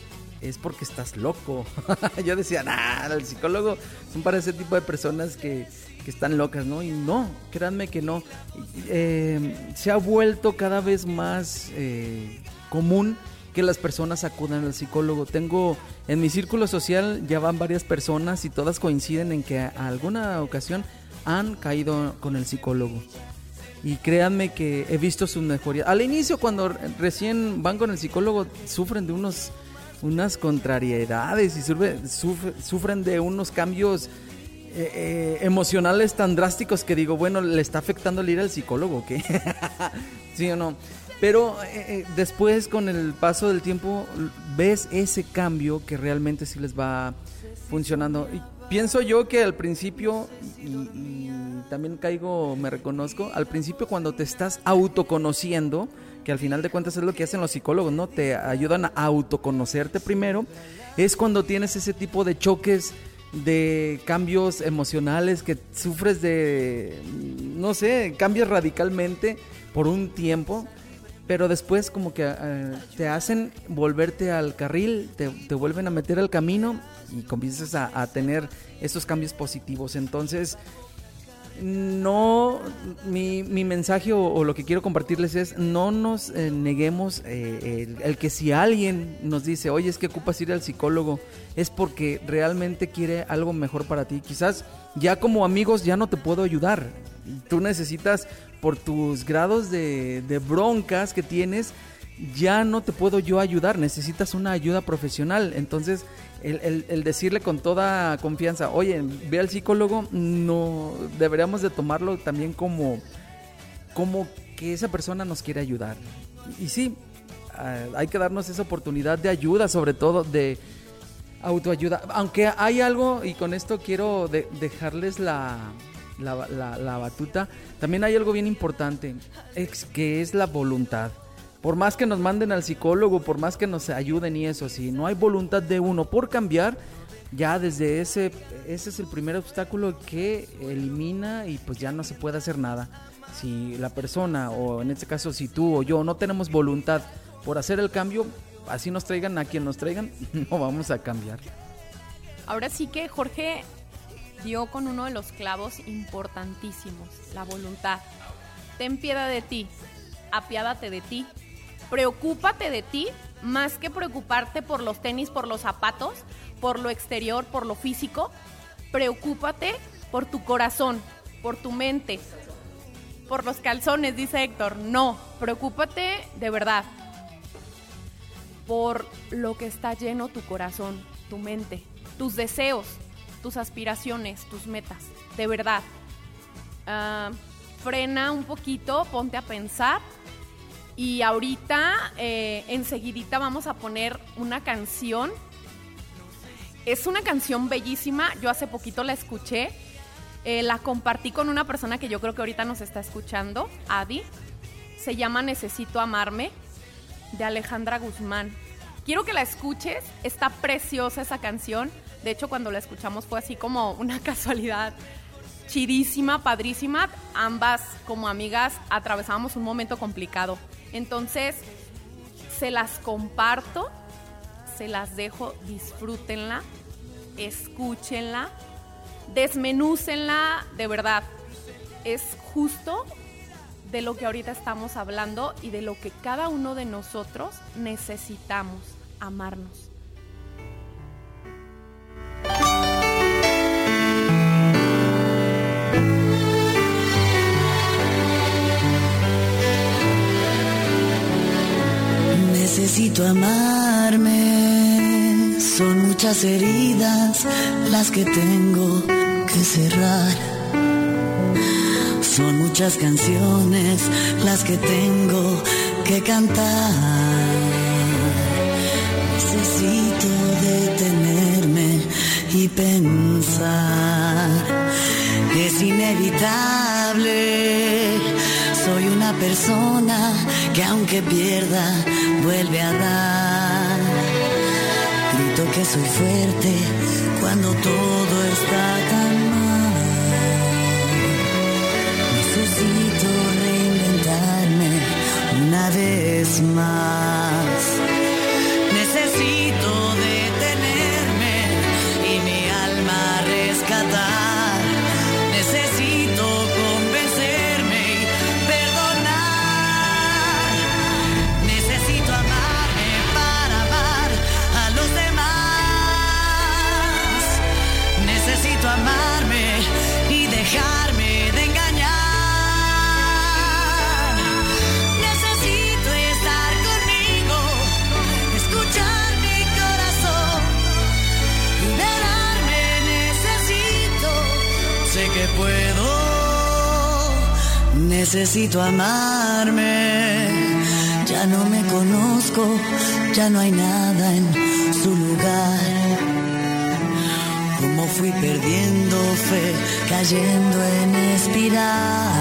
es porque estás loco. Yo decía, nada, el psicólogo son para ese tipo de personas que, que están locas, ¿no? Y no, créanme que no. Eh, se ha vuelto cada vez más eh, común que las personas acudan al psicólogo. Tengo en mi círculo social ya van varias personas y todas coinciden en que a alguna ocasión han caído con el psicólogo. Y créanme que he visto su mejoría. Al inicio, cuando recién van con el psicólogo, sufren de unos unas contrariedades y sufre- sufre- sufren de unos cambios eh, eh, emocionales tan drásticos que digo, bueno, le está afectando el ir al psicólogo, ¿qué? ¿Sí o no? Pero eh, eh, después, con el paso del tiempo, ves ese cambio que realmente sí les va funcionando. Pienso yo que al principio, y también caigo, me reconozco, al principio cuando te estás autoconociendo, que al final de cuentas es lo que hacen los psicólogos, ¿no? Te ayudan a autoconocerte primero, es cuando tienes ese tipo de choques de cambios emocionales que sufres de, no sé, cambias radicalmente por un tiempo, pero después como que eh, te hacen volverte al carril, te, te vuelven a meter al camino y comienzas a, tener esos cambios positivos. Entonces, no, mi, mi mensaje o, lo que quiero compartirles es, no nos eh, neguemos eh, el que si alguien nos dice, oye, es que ocupas ir al psicólogo, es porque realmente quiere algo mejor para ti. Quizás ya como amigos ya no te puedo ayudar. Tú necesitas, por tus grados de, broncas que tienes, ya no te puedo yo ayudar, necesitas una ayuda profesional. Entonces, el, decirle con toda confianza, oye, ve al psicólogo, no deberíamos de tomarlo también como, como que esa persona nos quiere ayudar. Y, sí, ah, hay que darnos esa oportunidad de ayuda, sobre todo de autoayuda. Aunque hay algo, y con esto quiero de- dejarles la, la, la- la batuta, también hay algo bien importante, es que es la voluntad. Por más que nos manden al psicólogo, por más que nos ayuden y eso, si no hay voluntad de uno por cambiar, ya desde ese, ese es el primer obstáculo que elimina y pues ya no se puede hacer nada. Si la persona, o en este caso si tú o yo, no tenemos voluntad por hacer el cambio, así nos traigan a quien nos traigan, no vamos a cambiar. Ahora sí que Jorge dio con uno de los clavos importantísimos, la voluntad. Ten piedad de ti, apiádate de ti, preocúpate de ti más que preocuparte por los tenis, por los zapatos, por lo exterior, por lo físico. Preocúpate por tu corazón, por tu mente, por los calzones, dice Héctor. No, preocúpate de verdad por lo que está lleno tu corazón, tu mente, tus deseos, tus aspiraciones, tus metas, de verdad. Ah, frena un poquito, ponte a pensar y ahorita, eh, enseguidita vamos a poner una canción. Es una canción bellísima, yo hace poquito la escuché, eh, la compartí con una persona que yo creo que ahorita nos está escuchando, Adi. Se llama Necesito Amarme de Alejandra Guzmán. Quiero que la escuches, está preciosa esa canción. De hecho, cuando la escuchamos fue así como una casualidad chidísima, padrísima. Ambas como amigas atravesamos un momento complicado. Entonces, se las comparto, se las dejo, disfrútenla, escúchenla, desmenúcenla, de verdad. Es justo de lo que ahorita estamos hablando y de lo que cada uno de nosotros necesitamos, amarnos. Necesito amarme, son muchas heridas las que tengo que cerrar. Son muchas canciones las que tengo que cantar. Necesito detenerme y pensar. Es inevitable. Soy una persona que aunque pierda, vuelve a dar. Grito que soy fuerte cuando todo está tan mal. Necesito reinventarme una vez más. Necesito amarme, ya no me conozco, ya no hay nada en su lugar. Como fui perdiendo fe, cayendo en espiral.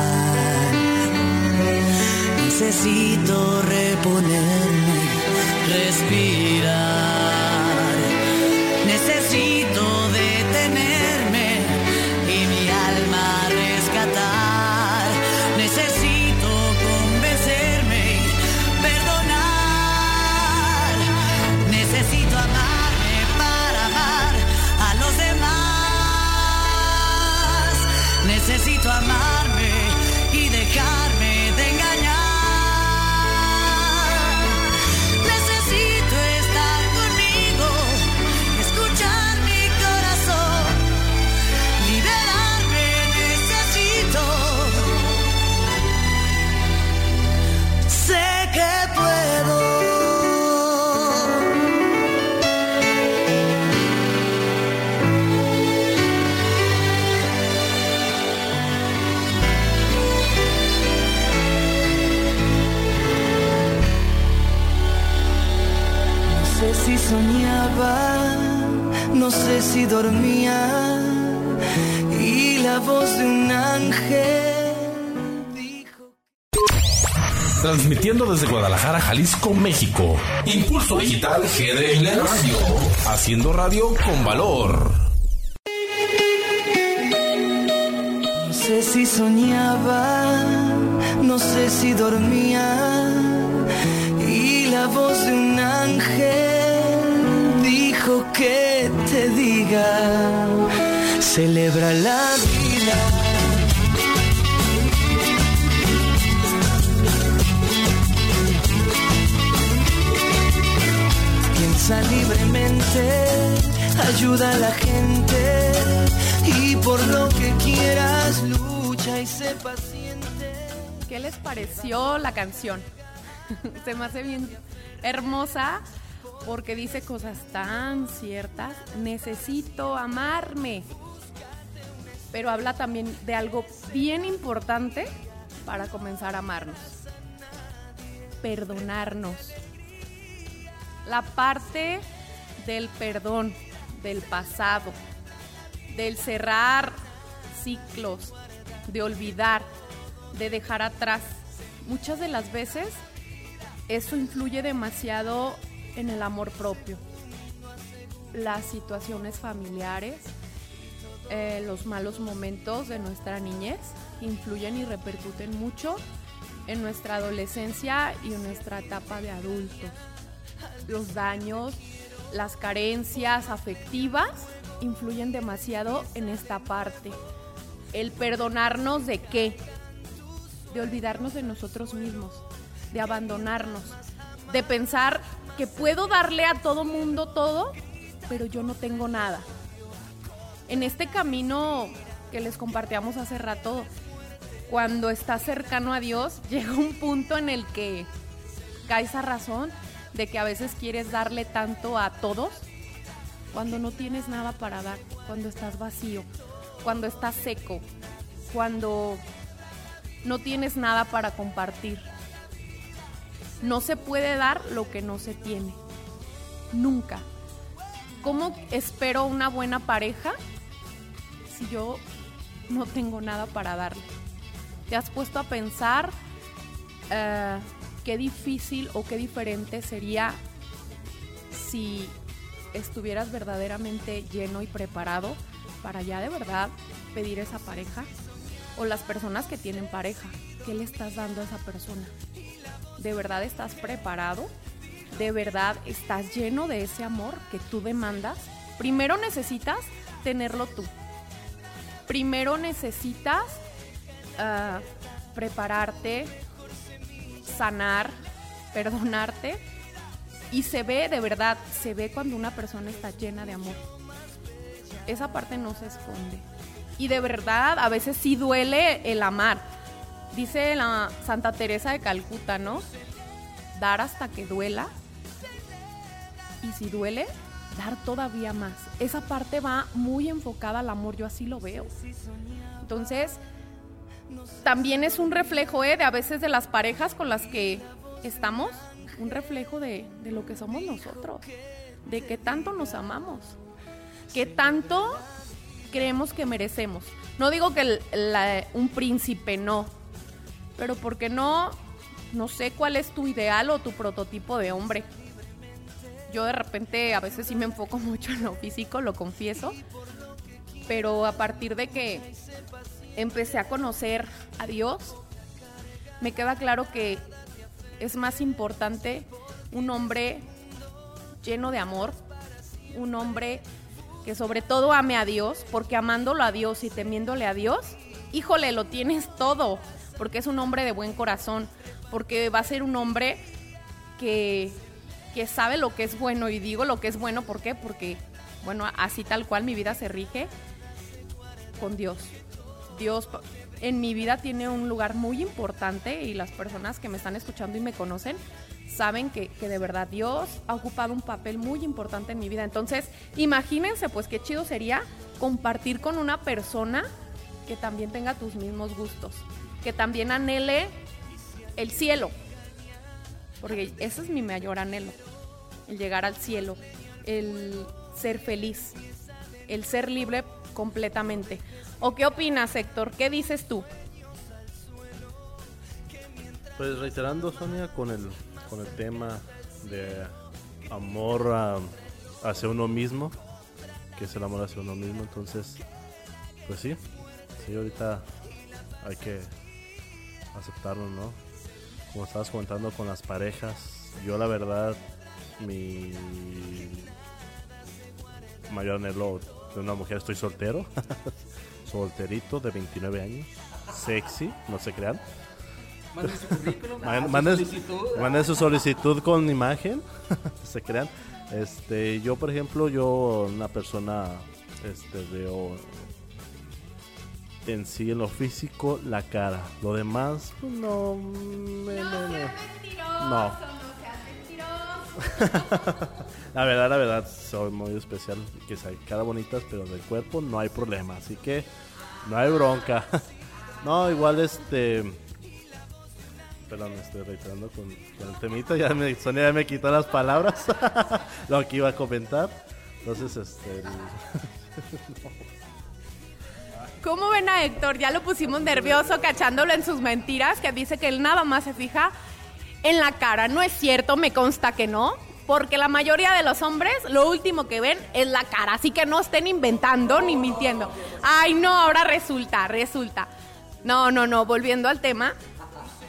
Necesito reponerme, respirar. No sé si dormía y la voz de un ángel dijo Transmitiendo desde Guadalajara, Jalisco, México. Impulso Digital GDL Radio. Haciendo radio con valor. No sé si soñaba, no sé si dormía que te diga, celebra la vida. Piensa libremente, ayuda a la gente y por lo que quieras lucha y sé paciente. ¿Qué les pareció la canción? Se me hace bien hermosa porque dice cosas tan ciertas. Necesito amarme. Pero habla también de algo bien importante para comenzar a amarnos. Perdonarnos. La parte del perdón, del pasado, del cerrar ciclos, de olvidar, de dejar atrás. Muchas de las veces eso influye demasiado en el amor propio. Las situaciones familiares, eh, los malos momentos de nuestra niñez influyen y repercuten mucho en nuestra adolescencia y en nuestra etapa de adultos. Los daños, las carencias afectivas influyen demasiado en esta parte. El perdonarnos de qué? De olvidarnos de nosotros mismos, de abandonarnos, de pensar que puedo darle a todo mundo todo, pero yo no tengo nada. En este camino que les compartíamos hace rato, cuando estás cercano a Dios, llega un punto en el que caes a razón de que a veces quieres darle tanto a todos cuando no tienes nada para dar, cuando estás vacío, cuando estás seco, cuando no tienes nada para compartir. No se puede dar lo que no se tiene. Nunca. ¿Cómo espero una buena pareja si yo no tengo nada para darle? ¿Te has puesto a pensar eh, qué difícil o qué diferente sería si estuvieras verdaderamente lleno y preparado para ya de verdad pedir esa pareja? O las personas que tienen pareja, ¿qué le estás dando a esa persona? ¿De verdad estás preparado? ¿De verdad estás lleno de ese amor que tú demandas? Primero necesitas tenerlo tú. Primero necesitas ah, prepararte, sanar, perdonarte. Y se ve, de verdad, se ve cuando una persona está llena de amor. Esa parte no se esconde. Y de verdad, a veces sí duele el amar. Dice la Santa Teresa de Calcuta, ¿no? Dar hasta que duela. Y si duele, dar todavía más. Esa parte va muy enfocada al amor, yo así lo veo. Entonces, también es un reflejo ¿eh? de a veces de las parejas con las que estamos, un reflejo de, de lo que somos nosotros, de que tanto nos amamos, que tanto creemos que merecemos. No digo que un príncipe no, pero porque no, no sé cuál es tu ideal o tu prototipo de hombre. Yo de repente a veces sí me enfoco mucho en lo físico, lo confieso, pero a partir de que empecé a conocer a Dios, me queda claro que es más importante un hombre lleno de amor, un hombre que sobre todo ame a Dios, porque amándolo a Dios y temiéndole a Dios, híjole, lo tienes todo, porque es un hombre de buen corazón, porque va a ser un hombre que, que sabe lo que es bueno, y digo lo que es bueno, ¿por qué? Porque, bueno, así tal cual mi vida se rige con Dios. Dios en mi vida tiene un lugar muy importante y las personas que me están escuchando y me conocen saben que, que de verdad Dios ha ocupado un papel muy importante en mi vida. Entonces, imagínense pues qué chido sería compartir con una persona que también tenga tus mismos gustos, que también anhele el cielo, porque ese es mi mayor anhelo, el llegar al cielo, el ser feliz, el ser libre completamente. ¿O qué opinas, Héctor? ¿Qué dices tú? Pues reiterando, Sonia, con el, con el tema de amor hacia uno mismo, que es el amor hacia uno mismo, entonces, pues sí, sí, ahorita hay que aceptarlo, ¿no? Como estabas comentando con las parejas, yo la verdad, mi mayor anhelo de una mujer, estoy soltero, solterito de 29 años, sexy, no se crean. Mande su currículum. ah, Man- manden, solicitud. manden su solicitud con imagen, se crean. Este, yo por ejemplo, yo una persona, este, veo en sí en lo físico la cara, lo demás pues, no, me- no. la verdad, la verdad, soy muy especial, que sea cara bonitas, pero del cuerpo no hay problema, así que no hay bronca. no, igual este Perdón, me estoy reiterando con, con el temita. Ya me, Sonia ya me quitó las palabras. lo que iba a comentar. Entonces, este. el- ¿Cómo ven a Héctor? Ya lo pusimos nervioso cachándolo en sus mentiras, que dice que él nada más se fija en la cara. No es cierto, me consta que no, porque la mayoría de los hombres lo último que ven es la cara, así que no estén inventando ni mintiendo. Ay, no, ahora resulta, resulta. No, no, no, volviendo al tema,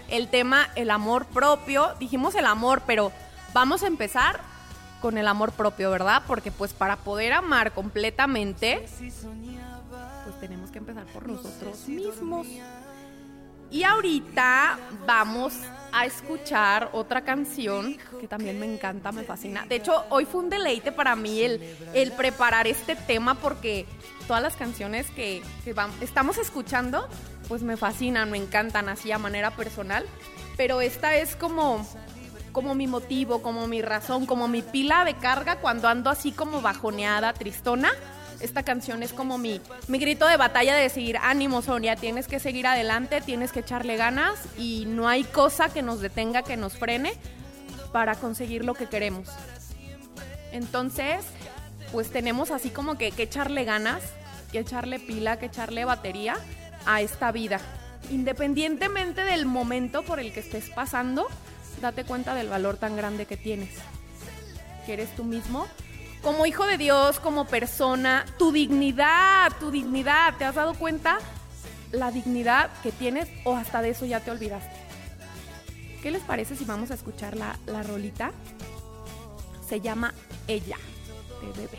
el tema, el amor propio, dijimos el amor, pero vamos a empezar con el amor propio, ¿verdad? Porque pues para poder amar completamente, tenemos que empezar por nosotros mismos. Y ahorita vamos a escuchar otra canción que también me encanta, me fascina. De hecho, hoy fue un deleite para mí el, el preparar este tema porque todas las canciones que, que vam- estamos escuchando, pues me fascinan, me encantan así a manera personal. Pero esta es como, como mi motivo, como mi razón, como mi pila de carga cuando ando así como bajoneada, tristona. Esta canción es como mi, mi grito de batalla de decir, ánimo Sonia, tienes que seguir adelante, tienes que echarle ganas y no hay cosa que nos detenga, que nos frene para conseguir lo que queremos. Entonces, pues tenemos así como que, que echarle ganas, que echarle pila, que echarle batería a esta vida. Independientemente del momento por el que estés pasando, date cuenta del valor tan grande que tienes, que eres tú mismo. Como hijo de Dios, como persona, tu dignidad, tu dignidad, ¿te has dado cuenta? La dignidad que tienes o hasta de eso ya te olvidaste. ¿Qué les parece si vamos a escuchar la, la rolita? Se llama Ella, de bebé.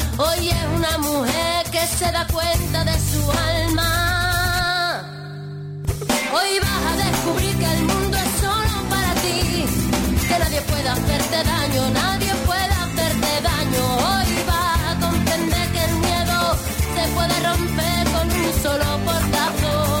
Hoy es una mujer que se da cuenta de su alma. Hoy vas a descubrir que el mundo es solo para ti, que nadie puede hacerte daño, nadie puede hacerte daño. Hoy vas a comprender que el miedo se puede romper con un solo portazo.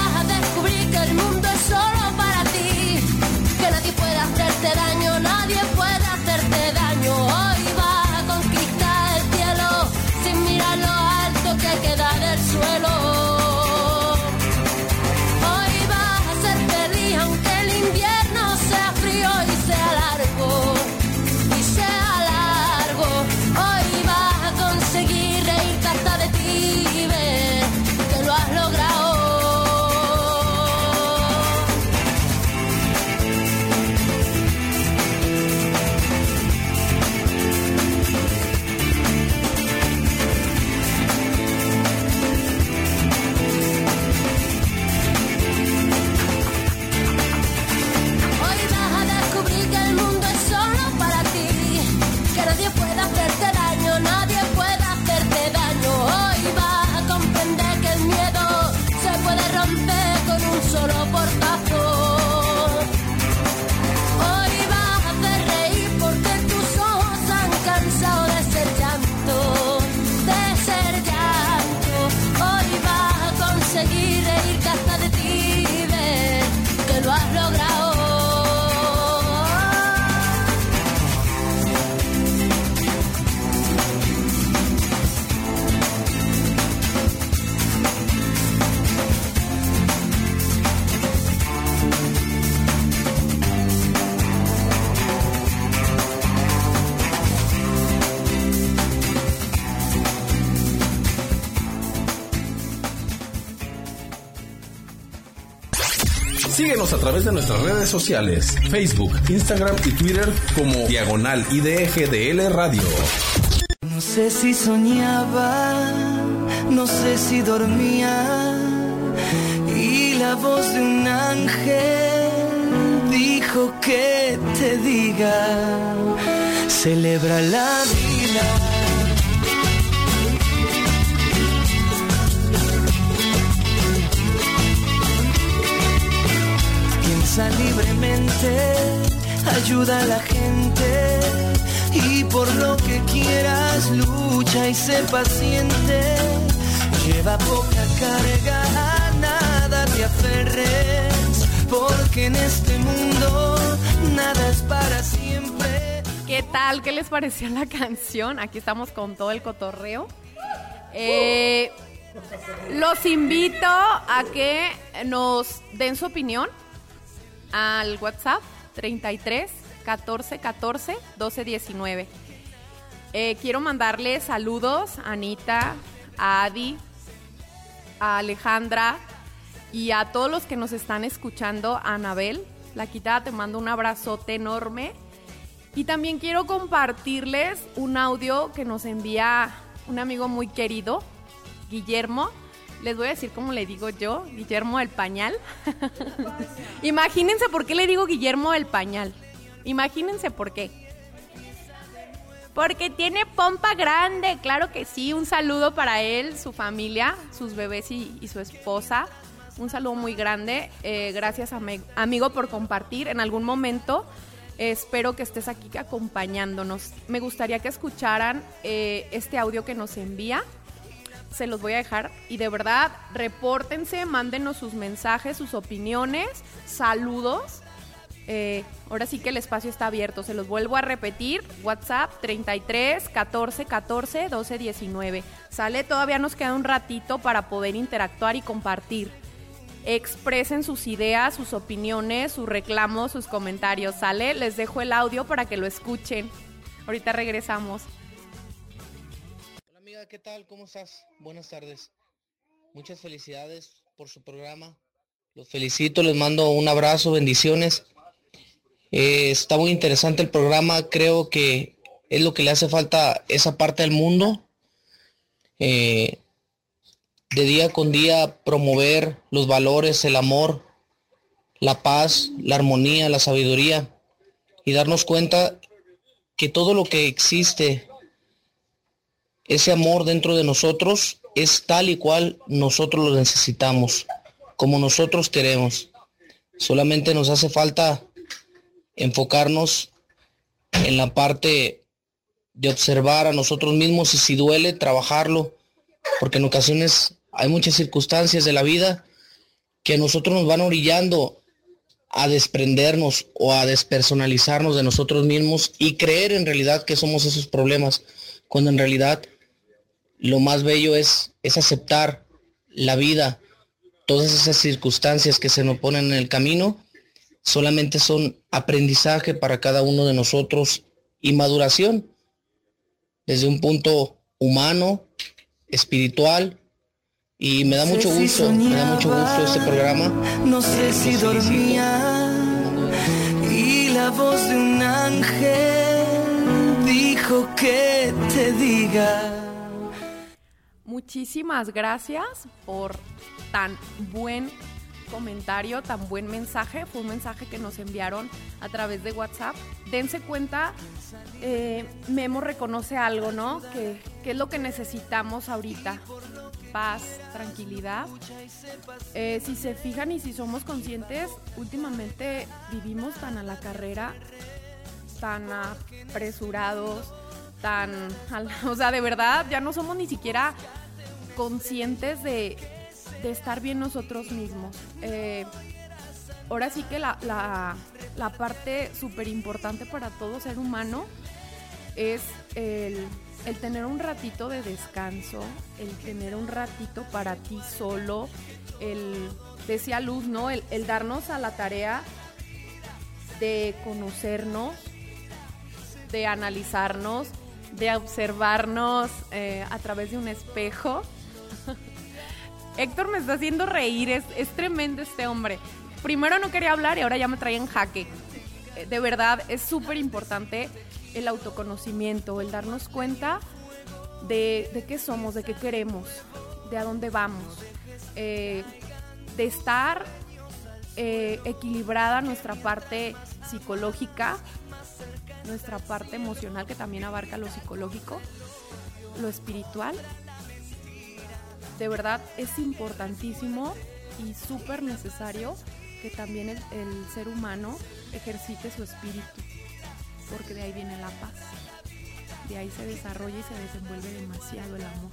Síguenos a través de nuestras redes sociales, Facebook, Instagram y Twitter como Diagonal IDGDL Radio. No sé si soñaba, no sé si dormía. Y la voz de un ángel dijo que te diga, celebra la vida. Piensa libremente, ayuda a la gente y por lo que quieras lucha y sé paciente. Lleva poca carga, a nada te aferres, porque en este mundo nada es para siempre. ¿Qué tal? ¿Qué les pareció la canción? Aquí estamos con todo el cotorreo. Eh, los invito a que nos den su opinión al WhatsApp 33 14 14 12 19. Eh, quiero mandarle saludos a Anita, a Adi, a Alejandra y a todos los que nos están escuchando, a Anabel. Laquita, te mando un abrazote enorme. Y también quiero compartirles un audio que nos envía un amigo muy querido, Guillermo. Les voy a decir cómo le digo yo, Guillermo el Pañal. Imagínense por qué le digo Guillermo el Pañal. Imagínense por qué. Porque tiene pompa grande, claro que sí. Un saludo para él, su familia, sus bebés y, su esposa. Un saludo muy grande. Eh, gracias, ami- amigo, por compartir. En algún momento eh, espero que estés aquí acompañándonos. Me gustaría que escucharan eh, este audio que nos envía se los voy a dejar y de verdad, repórtense, mándenos sus mensajes, sus opiniones, saludos. Eh, ahora sí que el espacio está abierto, se los vuelvo a repetir, WhatsApp 33 14 14 12 19. Sale, todavía nos queda un ratito para poder interactuar y compartir. Expresen sus ideas, sus opiniones, sus reclamos, sus comentarios. Sale, les dejo el audio para que lo escuchen. Ahorita regresamos. ¿Qué tal? ¿Cómo estás? Buenas tardes. Muchas felicidades por su programa. Los felicito, les mando un abrazo, bendiciones. Eh, está muy interesante el programa, creo que es lo que le hace falta a esa parte del mundo. Eh, de día con día promover los valores, el amor, la paz, la armonía, la sabiduría y darnos cuenta que todo lo que existe, ese amor dentro de nosotros, es tal y cual nosotros lo necesitamos, como nosotros queremos. Solamente nos hace falta enfocarnos en la parte de observar a nosotros mismos y si duele, trabajarlo, porque en ocasiones hay muchas circunstancias de la vida que a nosotros nos van orillando a desprendernos o a despersonalizarnos de nosotros mismos y creer en realidad que somos esos problemas, cuando en realidad lo más bello es, es aceptar la vida, todas esas circunstancias que se nos ponen en el camino, solamente son aprendizaje para cada uno de nosotros y maduración desde un punto humano, espiritual, y me da mucho gusto, me da mucho gusto este programa. No sé si dormía y la voz de un ángel dijo que te diga. Muchísimas gracias por tan buen comentario, tan buen mensaje. Fue un mensaje que nos enviaron a través de WhatsApp. Dense cuenta, eh, Memo reconoce algo, ¿no? Que, es lo que necesitamos ahorita paz, tranquilidad. Eh, si se fijan y si somos conscientes, últimamente vivimos tan a la carrera, tan apresurados, tan... O sea, de verdad, ya no somos ni siquiera conscientes de, de estar bien nosotros mismos. Eh, ahora sí que la, la, la parte súper importante para todo ser humano es el el tener un ratito de descanso, el tener un ratito para ti solo, el, decía Luz, ¿no? El, darnos a la tarea de conocernos, de analizarnos, de observarnos eh, a través de un espejo. Héctor me está haciendo reír, es, es tremendo este hombre. Primero no quería hablar y ahora ya me trae en jaque. Eh, de verdad, es súper importante el autoconocimiento, el darnos cuenta de, qué somos, de qué queremos, de a dónde vamos, eh, de estar eh, equilibrada nuestra parte psicológica, nuestra parte emocional que también abarca lo psicológico, lo espiritual. De verdad es importantísimo y súper necesario que también el ser humano ejercite su espíritu porque de ahí viene la paz. De ahí se desarrolla y se desenvuelve demasiado el amor.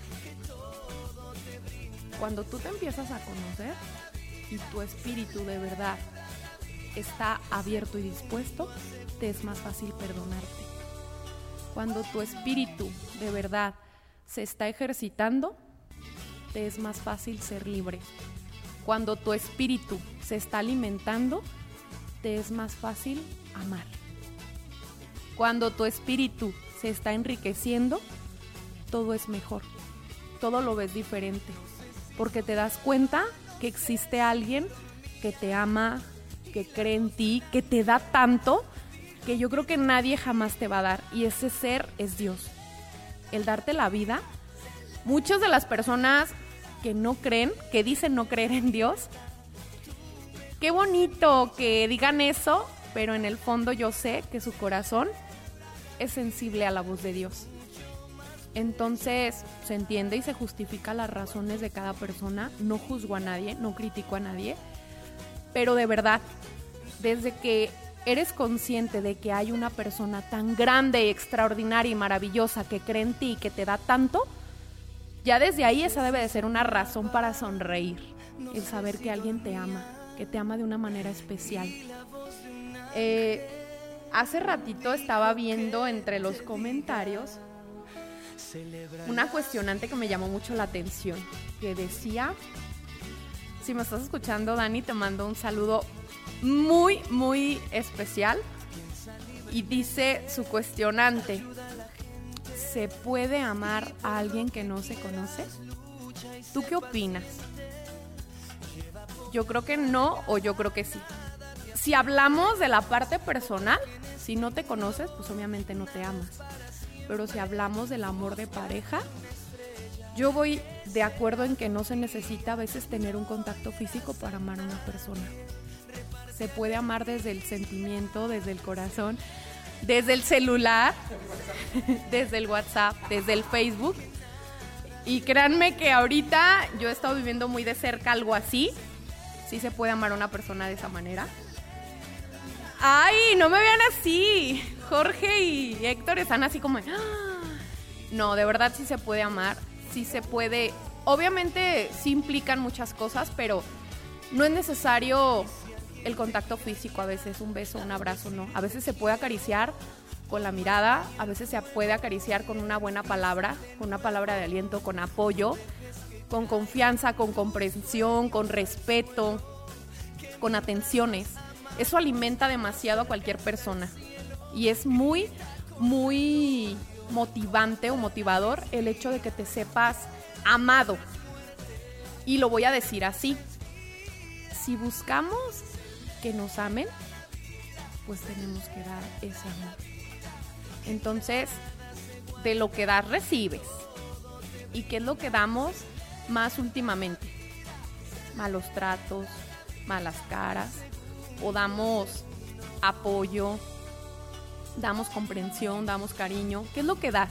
Cuando tú te empiezas a conocer y tu espíritu de verdad está abierto y dispuesto, te es más fácil perdonarte. Cuando tu espíritu de verdad se está ejercitando, te es más fácil ser libre. Cuando tu espíritu se está alimentando, te es más fácil amar. Cuando tu espíritu se está enriqueciendo, todo es mejor. Todo lo ves diferente. Porque te das cuenta que existe alguien que te ama, que cree en ti, que te da tanto que yo creo que nadie jamás te va a dar. Y ese ser es Dios. El darte la vida. Muchas de las personas que no creen, que dicen no creer en Dios, qué bonito que digan eso, pero en el fondo yo sé que su corazón es sensible a la voz de Dios. Entonces se entiende y se justifica las razones de cada persona. No juzgo a nadie, no critico a nadie. Pero de verdad, desde que eres consciente de que hay una persona tan grande, extraordinaria y maravillosa que cree en ti y que te da tanto, Ya desde ahí esa debe de ser una razón para sonreír, el saber que alguien te ama, que te ama de una manera especial. Eh, hace ratito estaba viendo entre los comentarios una cuestionante que me llamó mucho la atención, que decía, si me estás escuchando Dani, te mando un saludo muy, muy especial. Y dice su cuestionante, ¿se puede amar a alguien que no se conoce? ¿Tú qué opinas? Yo creo que no o yo creo que sí. Si hablamos de la parte personal, si no te conoces, pues obviamente no te amas. Pero si hablamos del amor de pareja, yo voy de acuerdo en que no se necesita a veces tener un contacto físico para amar a una persona. Se puede amar desde el sentimiento, desde el corazón, desde el celular, desde el WhatsApp, desde el Facebook. Y créanme que ahorita yo he estado viviendo muy de cerca algo así. Sí se puede amar a una persona de esa manera. Ay, no me vean así. Jorge y Héctor están así como... ¡Ah! No, de verdad sí se puede amar. Sí se puede... Obviamente sí implican muchas cosas, pero no es necesario el contacto físico a veces, un beso, un abrazo, no. A veces se puede acariciar con la mirada, a veces se puede acariciar con una buena palabra, con una palabra de aliento, con apoyo, con confianza, con comprensión, con respeto, con atenciones. Eso alimenta demasiado a cualquier persona y es muy, muy motivante o motivador el hecho de que te sepas amado. Y lo voy a decir así. Si buscamos que nos amen, pues tenemos que dar ese amor. Entonces, de lo que das, recibes. ¿Y qué es lo que damos más últimamente? Malos tratos, malas caras, o damos apoyo, damos comprensión, damos cariño. ¿Qué es lo que das?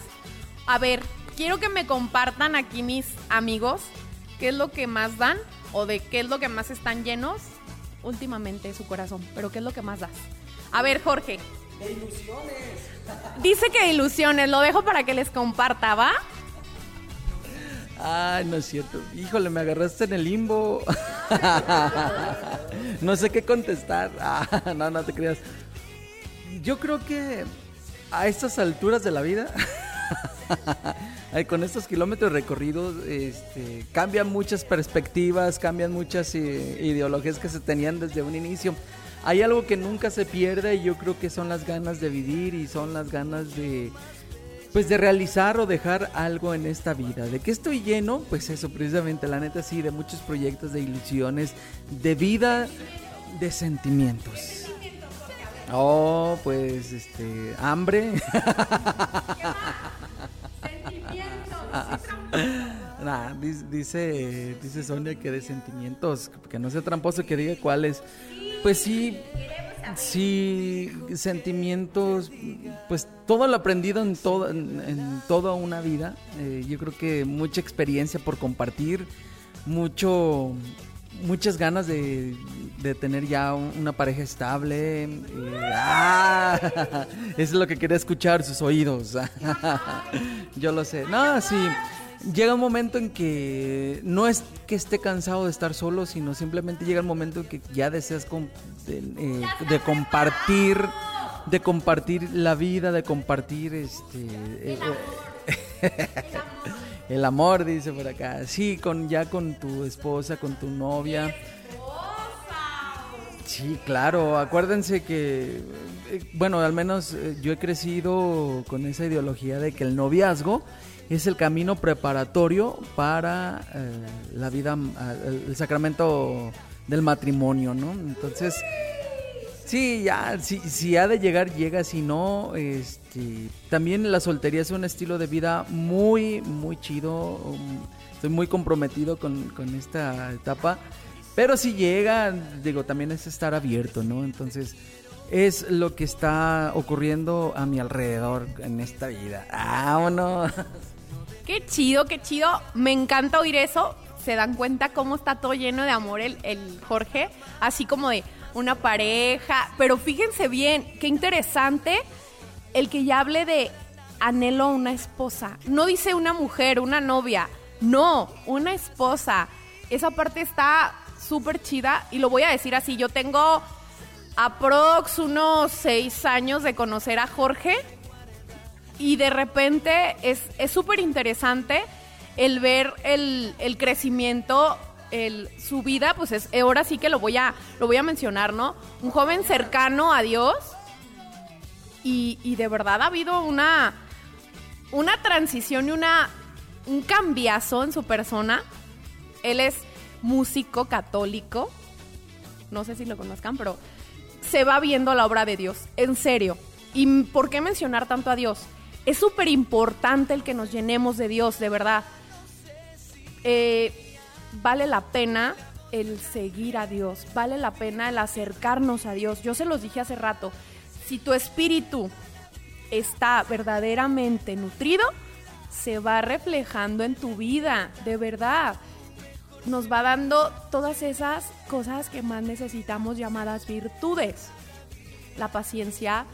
A ver, quiero que me compartan aquí mis amigos qué es lo que más dan o de qué es lo que más están llenos últimamente su corazón. Pero ¿qué es lo que más das? A ver, Jorge. De ilusiones. Dice que de ilusiones, lo dejo para que les comparta, ¿va? Ay, no es cierto. Híjole, me agarraste en el limbo. no sé qué contestar. Ah, no, no te creas. Yo creo que a estas alturas de la vida, con estos kilómetros recorridos, este, cambian muchas perspectivas, cambian muchas eh, ideologías que se tenían desde un inicio. Hay algo que nunca se pierde y yo creo que son las ganas de vivir y son las ganas de, pues de realizar o dejar algo en esta vida. ¿De qué estoy lleno? Pues eso, precisamente, la neta sí, de muchos proyectos, de ilusiones, de vida, de sentimientos. Oh, pues este, hambre. nah, dice, dice Sonia que de sentimientos, que no sea tramposo que diga cuáles. Pues sí, sí, sentimientos, pues todo lo aprendido en, todo, en, toda una vida. Eh, yo creo que mucha experiencia por compartir, mucho, muchas ganas de, de tener ya una pareja estable. Eh, ah, es lo que quería escuchar sus oídos. Yo lo sé. No, sí. Llega un momento en que no es que esté cansado de estar solo, sino simplemente llega el momento en que ya deseas eh, de, compartir, de compartir la vida, de compartir este eh, el amor, dice por acá. Sí, con ya con tu esposa, con tu novia. Sí, claro, acuérdense que, eh, bueno, al menos eh, yo he crecido con esa ideología de que el noviazgo es el camino preparatorio para eh, la vida, el sacramento del matrimonio, ¿no? Entonces, sí, ya, si, si ha de llegar, llega, si no, este, también la soltería es un estilo de vida muy, muy chido, um, estoy muy comprometido con, con esta etapa pero si llega, digo, también es estar abierto, ¿no? Entonces, es lo que está ocurriendo a mi alrededor en esta vida. ¡Vámonos! Qué chido, qué chido. Me encanta oír eso. Se dan cuenta cómo está todo lleno de amor el, el Jorge. Así como de una pareja. Pero fíjense bien, qué interesante el que ya hable de anhelo a una esposa. No dice una mujer, una novia. No, una esposa. Esa parte está súper chida y lo voy a decir así. Yo tengo aprox unos seis años de conocer a Jorge y de repente es súper interesante el ver el, el crecimiento, el, su vida, pues es ahora sí que lo voy a lo voy a mencionar, ¿no? Un joven cercano a Dios y, de verdad ha habido una una transición y una un cambiazo en su persona. Él es músico católico. No sé si lo conozcan, pero se va viendo la obra de Dios, en serio. ¿Y por qué mencionar tanto a Dios? Es súper importante el que nos llenemos de Dios, de verdad. Eh, vale la pena el seguir a Dios, vale la pena el acercarnos a Dios. Yo se los dije hace rato, si tu espíritu está verdaderamente nutrido, se va reflejando en tu vida, de verdad. Nos va dando todas esas cosas que más necesitamos llamadas virtudes. La paciencia,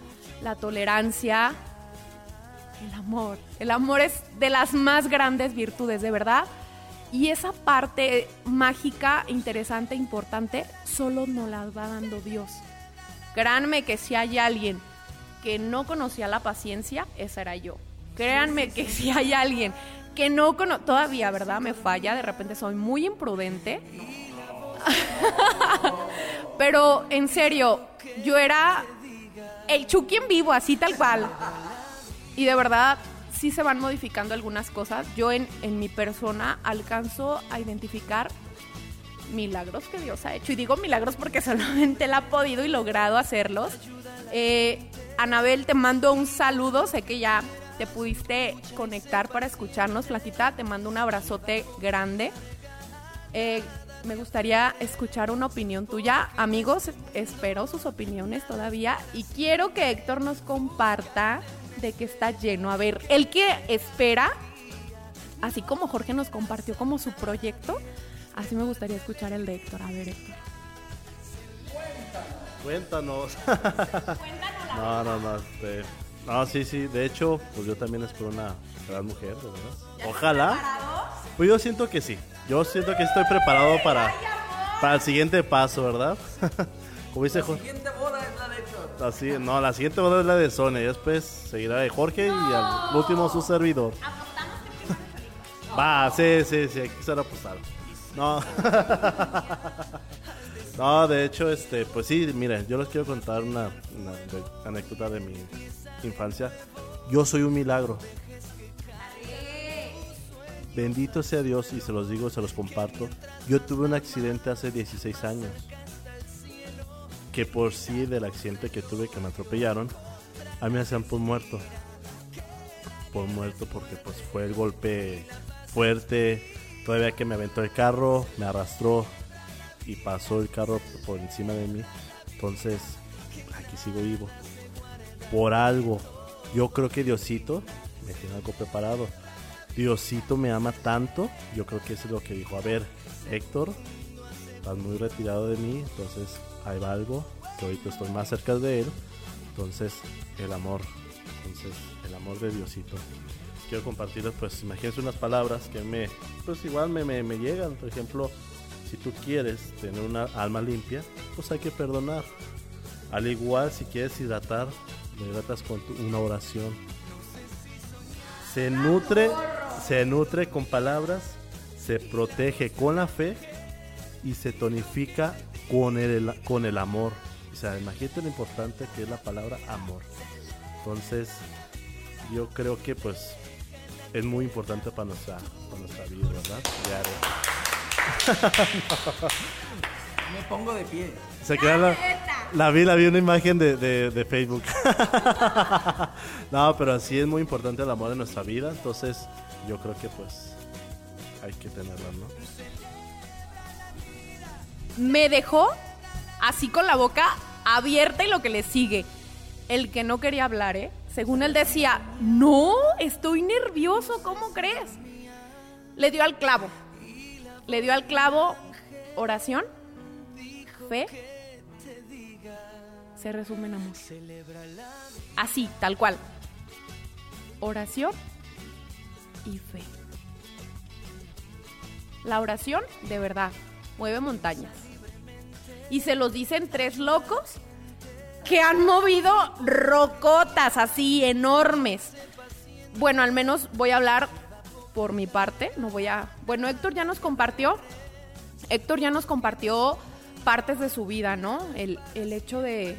la tolerancia, el amor. El amor es de las más grandes virtudes, de verdad. Y esa parte mágica, interesante, importante, solo nos la va dando Dios. Créanme que si hay alguien que no conocía la paciencia, esa era yo. Créanme que si hay alguien que no conoce, todavía, ¿verdad? Me falla, de repente soy muy imprudente. Pero en serio, yo era el Chucky en vivo, así tal cual. Y de verdad, sí se van modificando algunas cosas. Yo en, en mi persona alcanzo a identificar milagros que Dios ha hecho. Y digo milagros porque solamente Él ha podido y logrado hacerlos. Eh, Anabel, te mando un saludo. Sé que ya te pudiste conectar para escucharnos, Flaquita. Te mando un abrazote grande. Eh, me gustaría escuchar una opinión tuya. Amigos, espero sus opiniones todavía. Y quiero que Héctor nos comparta de que está lleno. A ver, el que espera, así como Jorge nos compartió como su proyecto, así me gustaría escuchar el de Héctor. A ver, Héctor. Cuéntanos. no, no, no. Este, no, sí, sí. De hecho, pues yo también espero una gran mujer, ¿verdad? Ojalá. Pues yo siento que sí. Yo siento que estoy preparado para, para el siguiente paso, ¿verdad? Como dice Jorge. La siguiente boda es la de Héctor. Así, no, la siguiente boda es la de Sonia. Y después seguirá de Jorge y al último su servidor. Va, sí, sí, sí, hay que ser apostado. No. no, de hecho, este, pues sí, miren, yo les quiero contar una, anécdota de mi infancia. Yo soy un milagro. Bendito sea Dios y se los digo, se los comparto. Yo tuve un accidente hace 16 años. Que por sí del accidente que tuve que me atropellaron, a mí me hacían por muerto. Por muerto porque pues fue el golpe fuerte. Todavía que me aventó el carro, me arrastró y pasó el carro por encima de mí. Entonces, aquí sigo vivo. Por algo. Yo creo que Diosito me tiene algo preparado. Diosito me ama tanto. Yo creo que eso es lo que dijo. A ver, Héctor, estás muy retirado de mí. Entonces, va algo. Que ahorita estoy más cerca de él. Entonces, el amor. Entonces, el amor de Diosito. Quiero compartirles, pues, imagínense unas palabras que me, pues, igual me, me, llegan. Por ejemplo, si tú quieres tener una alma limpia, pues hay que perdonar. Al igual, si quieres hidratar, lo hidratas con tu- una oración. Se nutre, se nutre con palabras, se protege con la fe y se tonifica con el, con el amor. O sea, imagínate lo importante que es la palabra amor. Entonces, yo creo que pues es muy importante para nuestra, para nuestra vida, ¿verdad? Diario. Me pongo de pie. Se queda la, la vi, la vi una imagen de, de- de Facebook. no, pero sí es muy importante el amor en nuestra vida, entonces yo creo que pues hay que tenerlo, ¿no? me dejó así con la boca abierta y lo que le sigue. El que no quería hablar, ¿eh? Según él decía, no, estoy nervioso, ¿cómo crees? Le dio al clavo. Le dio al clavo oración, fe, se resume en amor. Así, tal cual. Oración y fe. La oración, de verdad, mueve montañas. Y se los dicen tres locos que han movido rocotas así enormes. Bueno, al menos voy a hablar por mi parte, no voy a... Bueno, Héctor ya nos compartió, Héctor ya nos compartió partes de su vida, ¿no? El, el hecho de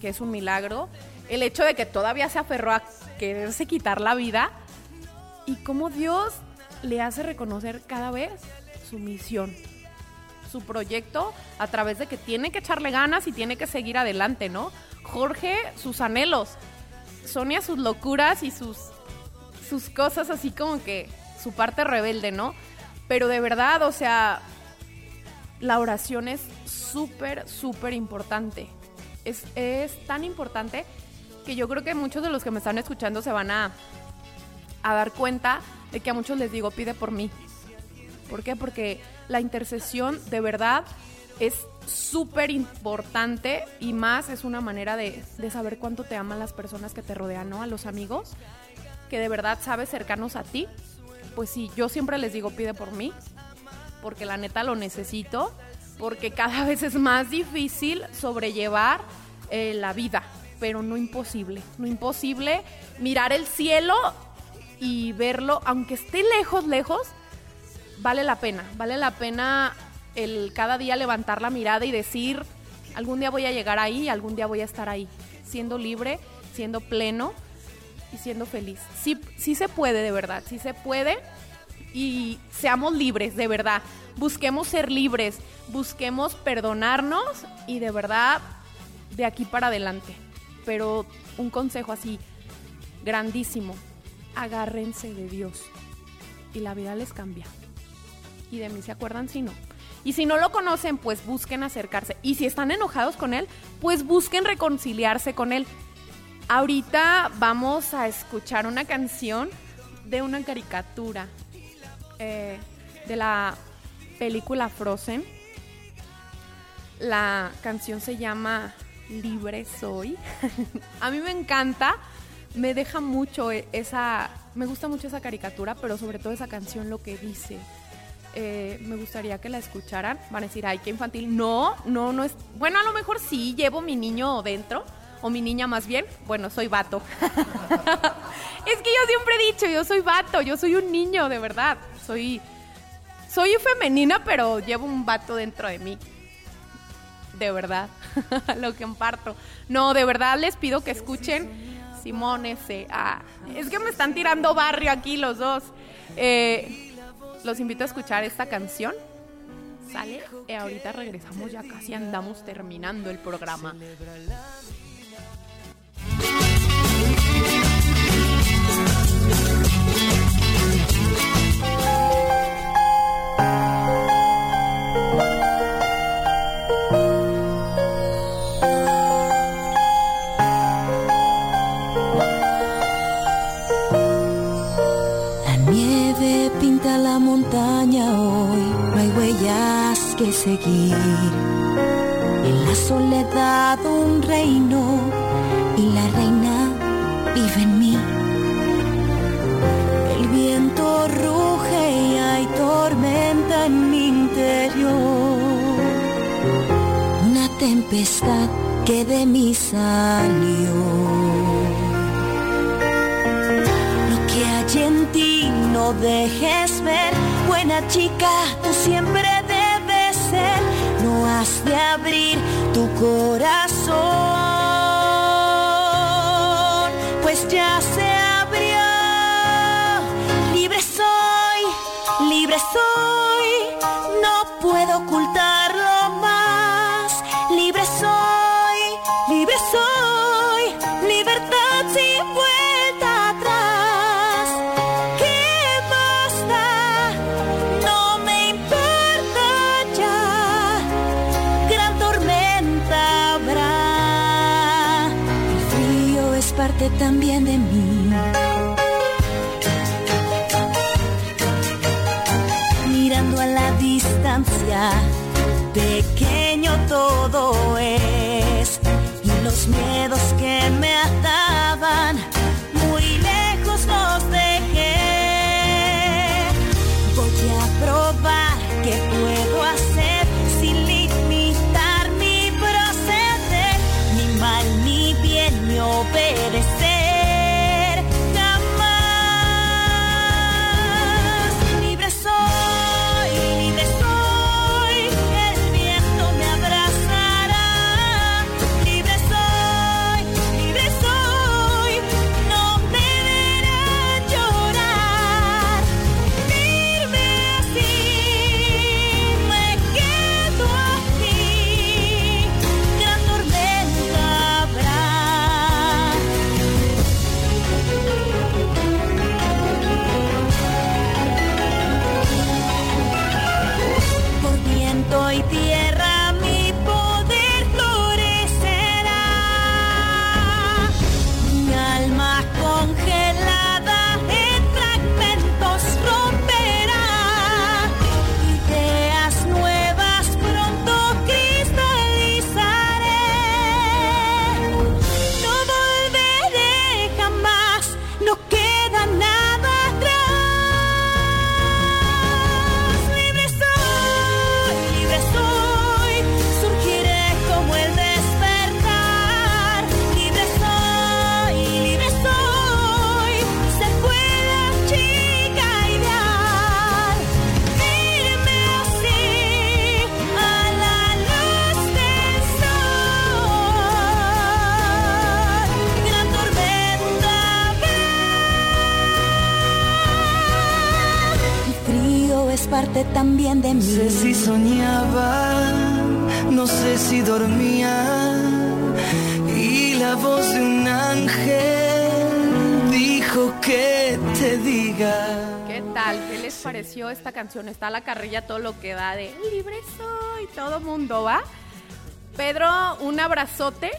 que es un milagro, el hecho de que todavía se aferró a quererse quitar la vida y cómo Dios le hace reconocer cada vez su misión, su proyecto a través de que tiene que echarle ganas y tiene que seguir adelante, ¿no? Jorge, sus anhelos, Sonia, sus locuras y sus, sus cosas así como que su parte rebelde, ¿no? Pero de verdad, o sea, la oración es súper, súper importante. Es, es, tan importante que yo creo que muchos de los que me están escuchando se van a, a dar cuenta de que a muchos les digo, pide por mí. ¿Por qué? Porque la intercesión de verdad es súper importante y más es una manera de, de, saber cuánto te aman las personas que te rodean, ¿no? A los amigos que de verdad sabes cercanos a ti. Pues sí, yo siempre les digo, pide por mí, porque la neta lo necesito, porque cada vez es más difícil sobrellevar eh, la vida, pero no imposible, no imposible mirar el cielo y verlo, aunque esté lejos, lejos, vale la pena, vale la pena el cada día levantar la mirada y decir, algún día voy a llegar ahí, algún día voy a estar ahí, siendo libre, siendo pleno y siendo feliz. Sí, sí se puede, de verdad, sí se puede y seamos libres, de verdad. Busquemos ser libres, busquemos perdonarnos y de verdad de aquí para adelante. Pero un consejo así, grandísimo, agárrense de Dios y la vida les cambia. Y de mí se acuerdan si no. Y si no lo conocen, pues busquen acercarse. Y si están enojados con Él, pues busquen reconciliarse con Él. Ahorita vamos a escuchar una canción de una caricatura eh, de la película Frozen. La canción se llama Libre Soy. a mí me encanta, me deja mucho e, esa, me gusta mucho esa caricatura, pero sobre todo esa canción lo que dice. Eh, me gustaría que la escucharan. Van a decir, ay, qué infantil. No, no, no es. Bueno, a lo mejor sí, llevo mi niño dentro, o mi niña más bien. Bueno, soy vato. es que yo siempre he dicho, yo soy vato, yo soy un niño, de verdad. Soy, soy femenina, pero llevo un vato dentro de mí. De verdad, lo que comparto. No, de verdad les pido que escuchen Simón ese. Ah, es que me están tirando barrio aquí los dos. Eh, los invito a escuchar esta canción. Sale y ahorita regresamos, ya casi andamos terminando el programa. Parte también de mí. No sé si soñaba, no sé si dormía. Y la voz de un ángel dijo que te diga. ¿Qué tal? ¿Qué les pareció esta canción? Está la carrilla todo lo que da de libre soy, todo mundo va. Pedro, un abrazote.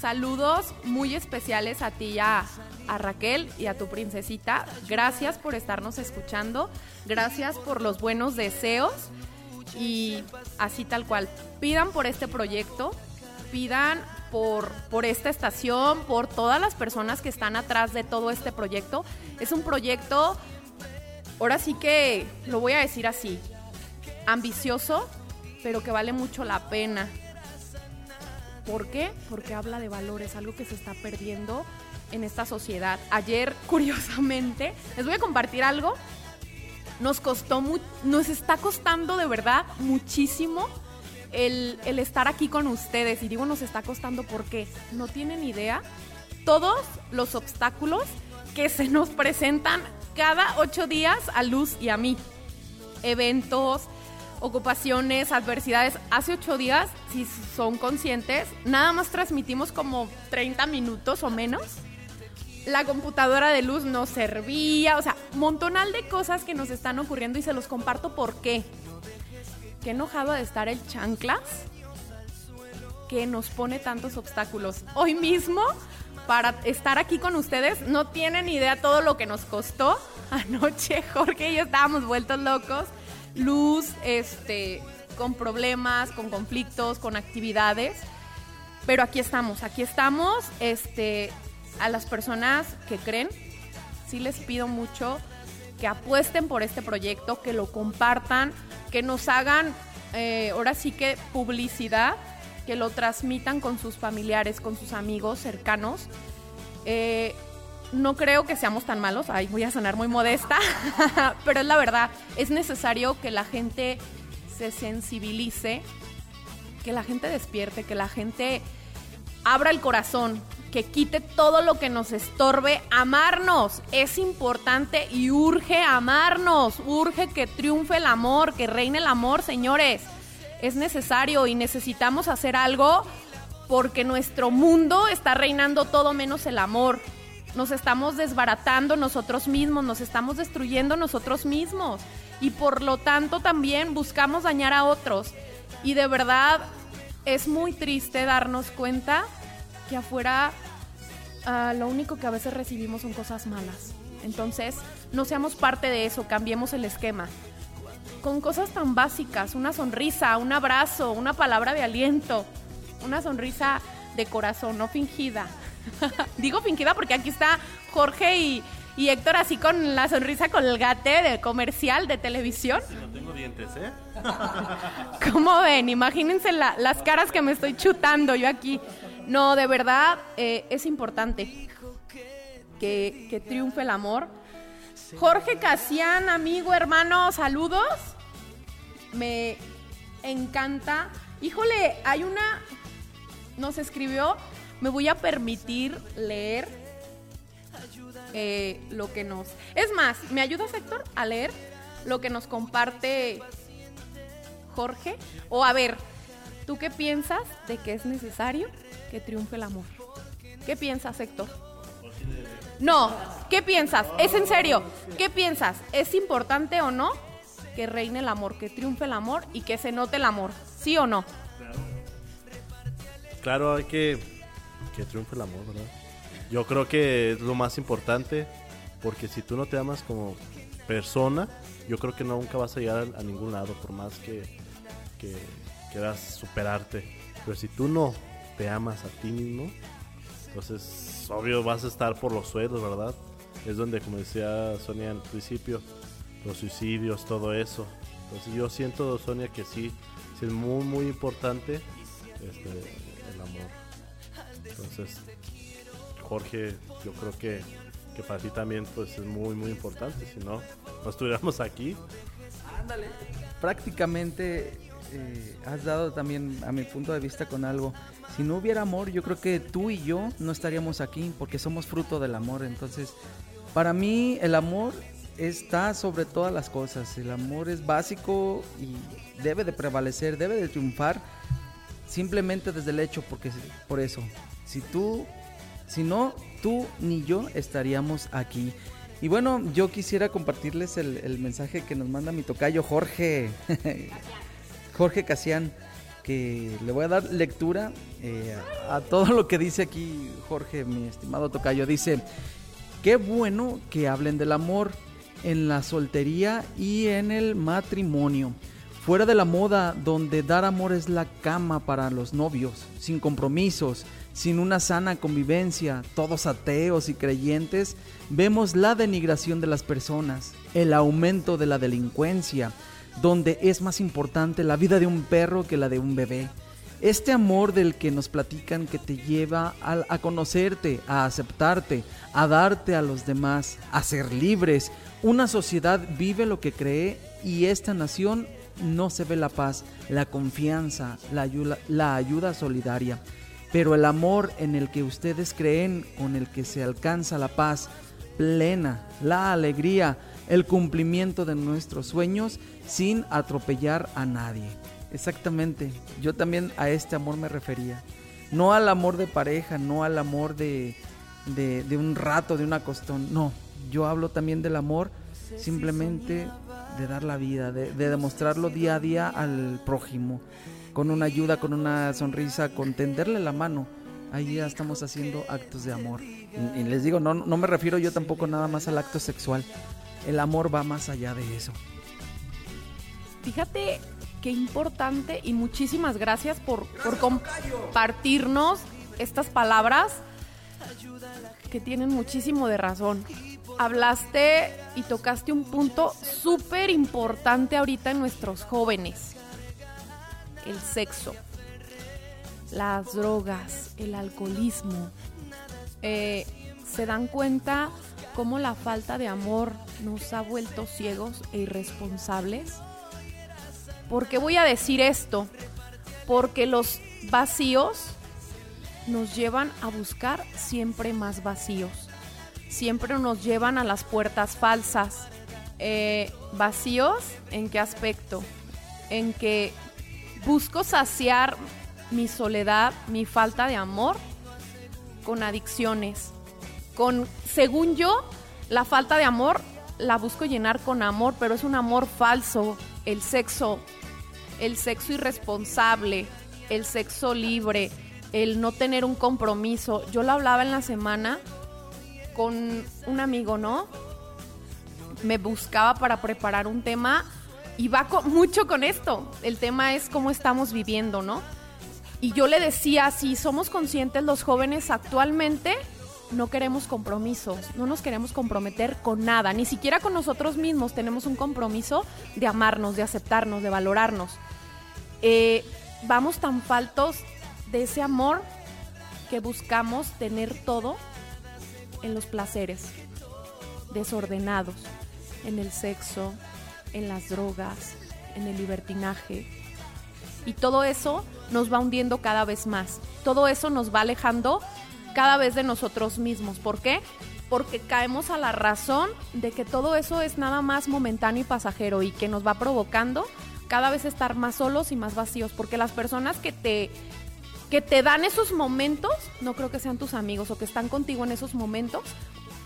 Saludos muy especiales a ti y a, a Raquel y a tu princesita. Gracias por estarnos escuchando. Gracias por los buenos deseos. Y así tal cual. Pidan por este proyecto. Pidan por, por esta estación, por todas las personas que están atrás de todo este proyecto. Es un proyecto ahora sí que lo voy a decir así, ambicioso, pero que vale mucho la pena. ¿Por qué? Porque habla de valores, algo que se está perdiendo en esta sociedad. Ayer, curiosamente, les voy a compartir algo. Nos costó, nos está costando de verdad muchísimo el, el estar aquí con ustedes. Y digo nos está costando porque no tienen idea todos los obstáculos que se nos presentan cada ocho días a Luz y a mí. Eventos, ocupaciones, adversidades. Hace ocho días, si son conscientes, nada más transmitimos como 30 minutos o menos. La computadora de luz no servía, o sea, montonal de cosas que nos están ocurriendo y se los comparto por qué. Qué enojado de estar el chanclas que nos pone tantos obstáculos. Hoy mismo, para estar aquí con ustedes, no tienen idea todo lo que nos costó. Anoche Jorge y yo estábamos vueltos locos. Luz, este, con problemas, con conflictos, con actividades. Pero aquí estamos, aquí estamos. Este, a las personas que creen, sí les pido mucho que apuesten por este proyecto, que lo compartan, que nos hagan, eh, ahora sí que publicidad, que lo transmitan con sus familiares, con sus amigos cercanos. Eh, no creo que seamos tan malos, ay, voy a sonar muy modesta, pero es la verdad, es necesario que la gente se sensibilice, que la gente despierte, que la gente abra el corazón, que quite todo lo que nos estorbe, amarnos. Es importante y urge amarnos, urge que triunfe el amor, que reine el amor, señores. Es necesario y necesitamos hacer algo porque nuestro mundo está reinando todo menos el amor. Nos estamos desbaratando nosotros mismos, nos estamos destruyendo nosotros mismos y por lo tanto también buscamos dañar a otros. Y de verdad es muy triste darnos cuenta que afuera ah, lo único que a veces recibimos son cosas malas. Entonces, no seamos parte de eso, cambiemos el esquema. Con cosas tan básicas, una sonrisa, un abrazo, una palabra de aliento, una sonrisa de corazón, no fingida. Digo fingida porque aquí está Jorge y, y Héctor así con la sonrisa colgate de comercial de televisión. No tengo dientes, ¿eh? ¿Cómo ven? Imagínense la- las caras que me estoy chutando yo aquí. No, de verdad eh, es importante que, triunfe el amor. Jorge Casián, amigo, hermano, saludos. Me encanta. Híjole, hay una. Nos escribió. Me voy a permitir leer eh, lo que nos. Es más, ¿me ayudas, Héctor, a leer lo que nos comparte Jorge? O a ver, ¿tú qué piensas de que es necesario que triunfe el amor? ¿Qué piensas, Héctor? No, ¿qué piensas? Es en serio. ¿Qué piensas? ¿Es importante o no que reine el amor, que triunfe el amor y que se note el amor? ¿Sí o no? Claro, hay que que triunfe el amor, ¿verdad? Yo creo que es lo más importante porque si tú no te amas como persona, yo creo que nunca vas a llegar a, ningún lado por más que, que quieras superarte. Pero si tú no te amas a ti mismo, entonces obvio vas a estar por los suelos, ¿verdad? Es donde, como decía Sonia al principio, los suicidios, todo eso. Entonces yo siento, Sonia, que sí, sí es muy, muy importante este, el amor. Entonces, Jorge, yo creo que, que para ti también pues es muy, muy importante. Si no, no estuviéramos aquí. Ándale. Prácticamente eh, has dado también a mi punto de vista con algo. Si no hubiera amor, yo creo que tú y yo no estaríamos aquí porque somos fruto del amor. Entonces, para mí el amor está sobre todas las cosas. El amor es básico y debe de prevalecer, debe de triunfar simplemente desde el hecho porque por eso. Si tú si no, tú ni yo estaríamos aquí. Y bueno, yo quisiera compartirles el, mensaje que nos manda mi tocayo Jorge. Jorge Casián, que le voy a dar lectura eh, a todo lo que dice aquí Jorge, mi estimado tocayo. Dice, qué bueno que hablen del amor en la soltería y en el matrimonio. Fuera de la moda, donde dar amor es la cama para los novios, sin compromisos, sin una sana convivencia, todos ateos y creyentes, vemos la denigración de las personas, el aumento de la delincuencia, donde es más importante la vida de un perro que la de un bebé. Este amor del que nos platican que te lleva a, conocerte, a aceptarte, a darte a los demás, a ser libres. Una sociedad vive lo que cree y esta nación no se ve la paz, la confianza, la ayuda, la ayuda solidaria. Pero el amor en el que ustedes creen, con el que se alcanza la paz plena, la alegría, el cumplimiento de nuestros sueños sin atropellar a nadie. Exactamente, yo también a este amor me refería. No al amor de pareja, no al amor de, de, un rato, de una costón, no. Yo hablo también del amor simplemente de dar la vida, de, de demostrarlo día a día al prójimo con una ayuda, con una sonrisa, con tenderle la mano. Ahí ya estamos haciendo actos de amor. Y, les digo, no, no me refiero yo tampoco nada más al acto sexual. El amor va más allá de eso. Fíjate qué importante y muchísimas gracias por, compartirnos estas palabras que tienen muchísimo de razón. Hablaste y tocaste un punto súper importante ahorita en nuestros jóvenes el sexo, las drogas, el alcoholismo. Eh, se dan cuenta cómo la falta de amor nos ha vuelto ciegos e irresponsables. ¿Por qué voy a decir esto? Porque los vacíos nos llevan a buscar siempre más vacíos. Siempre nos llevan a las puertas falsas. Eh, ¿Vacíos en qué aspecto? En que busco saciar mi soledad, mi falta de amor con adicciones. Con, según yo, la falta de amor la busco llenar con amor, pero es un amor falso. El sexo, el sexo irresponsable, el sexo libre, el no tener un compromiso. Yo lo hablaba en la semana con un amigo, ¿no? Me buscaba para preparar un tema y va con, mucho con esto. El tema es cómo estamos viviendo, ¿no? Y yo le decía, si somos conscientes los jóvenes actualmente, no queremos compromisos, no nos queremos comprometer con nada, ni siquiera con nosotros mismos tenemos un compromiso de amarnos, de aceptarnos, de valorarnos. Eh, vamos tan faltos de ese amor que buscamos tener todo en los placeres, desordenados, en el sexo, en las drogas, en el libertinaje. Y todo eso nos va hundiendo cada vez más. Todo eso nos va alejando cada vez de nosotros mismos. ¿Por qué? Porque caemos a la razón de que todo eso es nada más momentáneo y pasajero y que nos va provocando cada vez estar más solos y más vacíos. Porque las personas que te, que te dan esos momentos, no creo que sean tus amigos o que están contigo en esos momentos,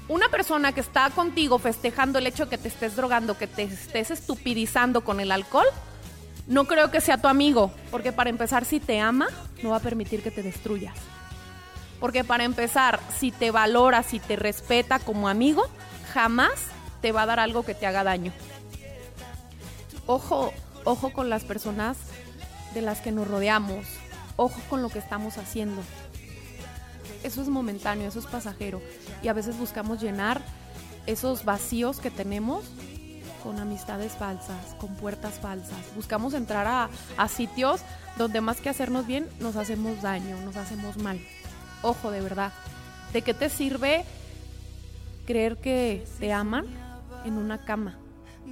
una persona que está contigo festejando el hecho de que te estés drogando, que te estés estupidizando con el alcohol, no creo que sea tu amigo, porque para empezar, si te ama, no va a permitir que te destruyas. Porque para empezar, si te valora, si te respeta como amigo, jamás te va a dar algo que te haga daño. Ojo, ojo con las personas de las que nos rodeamos, ojo con lo que estamos haciendo. Eso es momentáneo, eso es pasajero. Y a veces buscamos llenar esos vacíos que tenemos con amistades falsas, con puertas falsas. Buscamos entrar a, a sitios donde más que hacernos bien, nos hacemos daño, nos hacemos mal. Ojo, de verdad. ¿De qué te sirve creer que te aman en una cama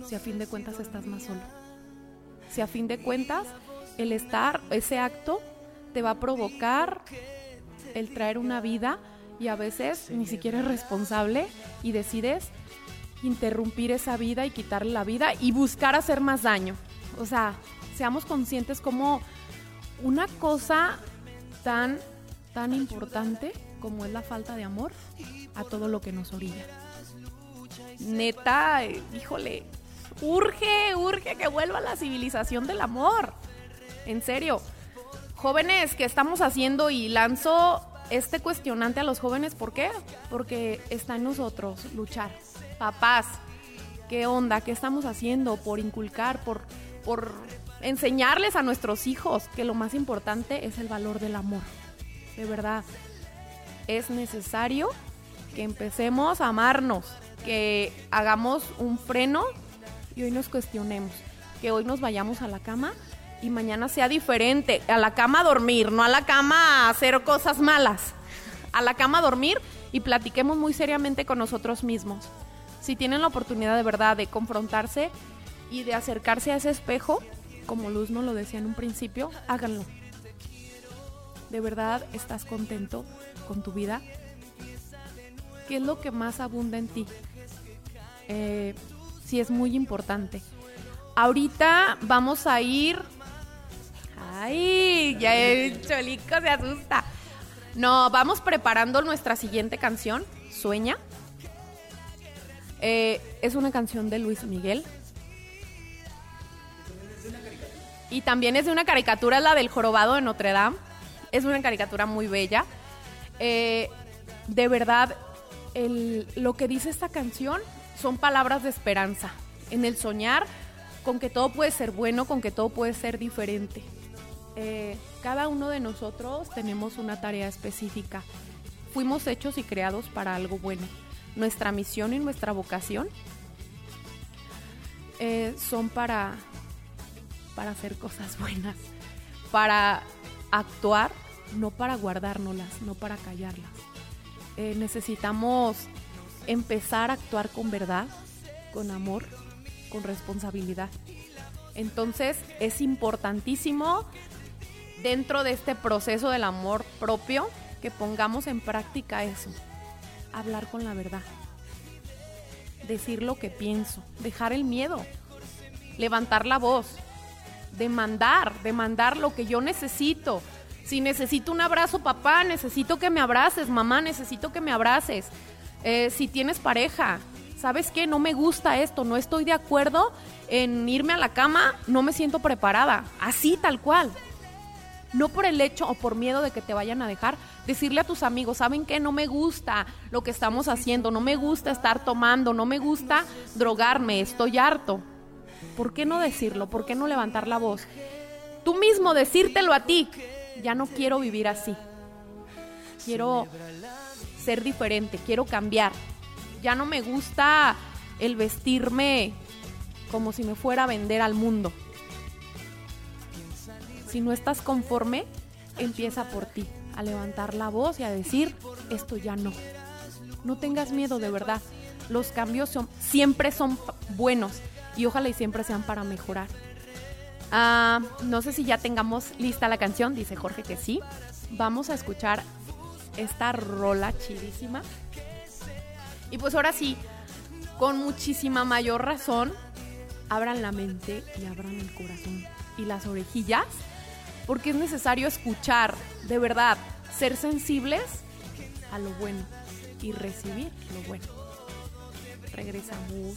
si a fin de cuentas estás más solo? Si a fin de cuentas el estar, ese acto, te va a provocar el traer una vida y a veces ni siquiera es responsable y decides interrumpir esa vida y quitarle la vida y buscar hacer más daño. O sea, seamos conscientes como una cosa tan, tan importante como es la falta de amor a todo lo que nos orilla. Neta, híjole, urge, urge que vuelva la civilización del amor. En serio. Jóvenes, ¿qué estamos haciendo? Y lanzo este cuestionante a los jóvenes, ¿por qué? Porque está en nosotros luchar. Papás, ¿qué onda? ¿Qué estamos haciendo por inculcar, por, por enseñarles a nuestros hijos que lo más importante es el valor del amor? De verdad, es necesario que empecemos a amarnos, que hagamos un freno y hoy nos cuestionemos, que hoy nos vayamos a la cama y mañana sea diferente. A la cama a dormir, no a la cama a hacer cosas malas. A la cama a dormir y platiquemos muy seriamente con nosotros mismos. Si tienen la oportunidad de verdad de confrontarse y de acercarse a ese espejo, como Luz nos lo decía en un principio, háganlo. ¿De verdad estás contento con tu vida? ¿Qué es lo que más abunda en ti? Eh, sí, es muy importante. Ahorita vamos a ir Ay, ya el cholico se asusta. No, vamos preparando nuestra siguiente canción, Sueña. Eh, es una canción de Luis Miguel. Y también es de una caricatura, la del jorobado de Notre Dame. Es una caricatura muy bella. Eh, de verdad, lo que dice esta canción son palabras de esperanza. En el soñar con que todo puede ser bueno, con que todo puede ser diferente. Eh, cada uno de nosotros tenemos una tarea específica. Fuimos hechos y creados para algo bueno. Nuestra misión y nuestra vocación eh, son para, para hacer cosas buenas, para actuar, no para guardárnoslas, no para callarlas. Eh, necesitamos empezar a actuar con verdad, con amor, con responsabilidad. Entonces es importantísimo dentro de este proceso del amor propio que pongamos en práctica eso. Hablar con la verdad. Decir lo que pienso. Dejar el miedo. Levantar la voz. Demandar. Demandar lo que yo necesito. Si necesito un abrazo, papá, necesito que me abraces. Mamá, necesito que me abraces. Eh, si tienes pareja, ¿sabes qué? No me gusta esto, no estoy de acuerdo en irme a la cama, no me siento preparada. Así, tal cual. No por el hecho o por miedo de que te vayan a dejar, decirle a tus amigos, ¿saben qué? No me gusta lo que estamos haciendo, no me gusta estar tomando, no me gusta drogarme, estoy harto. ¿Por qué no decirlo? ¿Por qué no levantar la voz? Tú mismo decírtelo a ti. Ya no quiero vivir así. Quiero ser diferente, quiero cambiar. Ya no me gusta el vestirme como si me fuera a vender al mundo. Si no estás conforme, empieza por ti. a levantar la voz y a decir, esto ya no. No tengas miedo, de verdad. Los cambios siempre son buenos y ojalá y siempre sean para mejorar. Ah, no sé si ya tengamos lista la canción, dice Jorge que sí. Vamos a escuchar esta rola chidísima. Y pues ahora sí, con muchísima mayor razón, abran la mente y abran el corazón y las orejillas, porque es necesario escuchar, de verdad, ser sensibles a lo bueno y recibir lo bueno. Regresamos.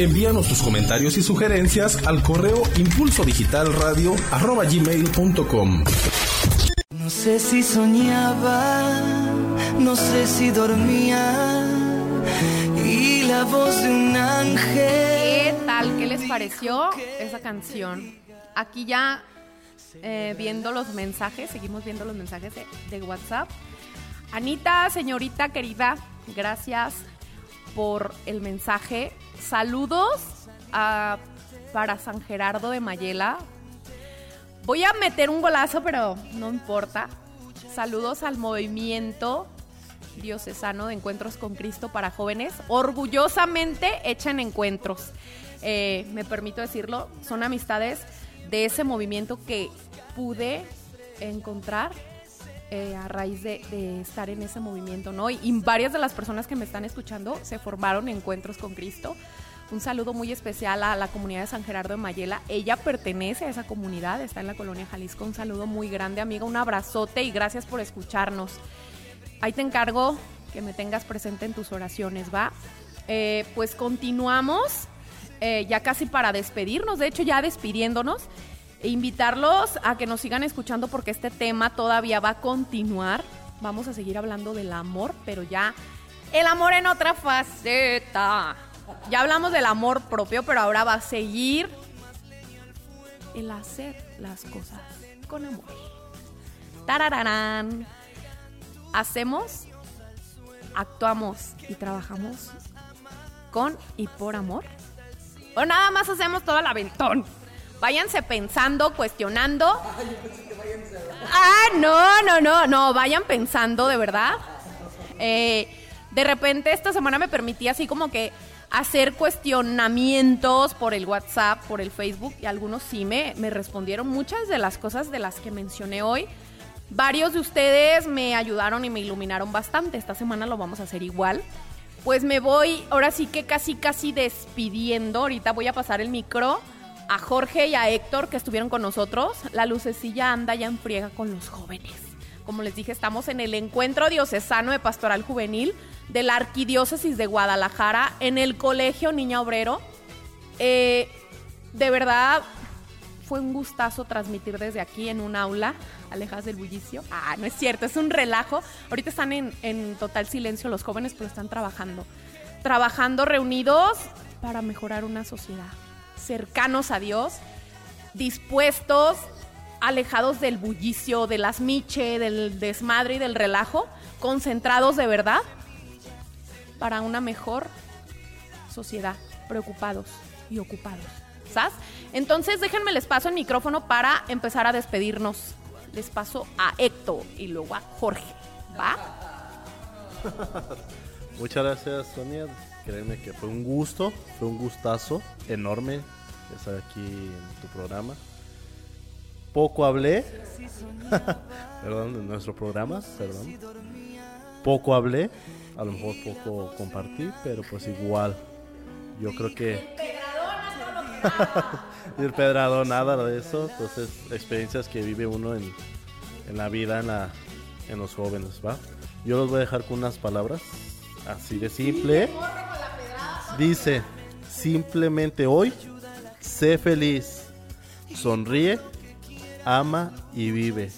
Envíanos tus comentarios y sugerencias al correo impulso digital radio gmail.com. No sé si soñaba, no sé si dormía y la voz de un ángel. ¿Qué tal? ¿Qué les pareció esa canción? Aquí ya eh, viendo los mensajes, seguimos viendo los mensajes de, de WhatsApp. Anita, señorita querida, gracias por el mensaje. Saludos para San Gerardo de Mayela. Voy a meter un golazo, pero no importa. Saludos al movimiento diocesano de Encuentros con Cristo para jóvenes. Orgullosamente echan encuentros. Eh, me permito decirlo, son amistades de ese movimiento que pude encontrar eh, a raíz de, estar en ese movimiento, ¿no? Y, y varias de las personas que me están escuchando se formaron en Encuentros con Cristo. Un saludo muy especial a la comunidad de San Gerardo de Mayela. Ella pertenece a esa comunidad, está en la colonia Jalisco. Un saludo muy grande, amiga. Un abrazote y gracias por escucharnos. Ahí te encargo que me tengas presente en tus oraciones, ¿va? Eh, pues continuamos, eh, ya casi para despedirnos, de hecho ya despidiéndonos, e invitarlos a que nos sigan escuchando porque este tema todavía va a continuar. Vamos a seguir hablando del amor, pero ya el amor en otra faceta. Ya hablamos del amor propio, pero ahora va a seguir el hacer las cosas con amor. Tarararán. Hacemos, actuamos y trabajamos con y por amor. O nada más hacemos todo el aventón. Váyanse pensando, cuestionando. Ah, no, no, no, no, vayan pensando de verdad. Eh, de repente esta semana me permití así como que hacer cuestionamientos por el WhatsApp, por el Facebook y algunos sí me, me respondieron muchas de las cosas de las que mencioné hoy. Varios de ustedes me ayudaron y me iluminaron bastante. Esta semana lo vamos a hacer igual. Pues me voy, ahora sí que casi, casi despidiendo. Ahorita voy a pasar el micro a Jorge y a Héctor que estuvieron con nosotros. La lucecilla anda ya en friega con los jóvenes. Como les dije, estamos en el encuentro diocesano de pastoral juvenil de la Arquidiócesis de Guadalajara en el Colegio Niña Obrero. Eh, de verdad, fue un gustazo transmitir desde aquí en un aula, alejadas del bullicio. Ah, no es cierto, es un relajo. Ahorita están en, en total silencio los jóvenes, pero están trabajando. Trabajando reunidos para mejorar una sociedad. Cercanos a Dios, dispuestos, alejados del bullicio, de las miche, del desmadre y del relajo, concentrados de verdad para una mejor sociedad, preocupados y ocupados. ¿Sabes? Entonces déjenme les paso el micrófono para empezar a despedirnos. Les paso a Héctor y luego a Jorge. ¿Va? Muchas gracias, Sonia. Créeme que fue un gusto, fue un gustazo enorme estar aquí en tu programa. Poco hablé, perdón, en nuestro programa, perdón. Poco hablé, a lo mejor poco compartí, pero pues igual, yo creo que... El pedrado, nada de eso. Entonces, experiencias que vive uno en, en la vida, en, la, en los jóvenes, ¿va? Yo los voy a dejar con unas palabras, así de simple. Dice, simplemente hoy, sé feliz, sonríe, ama y vive.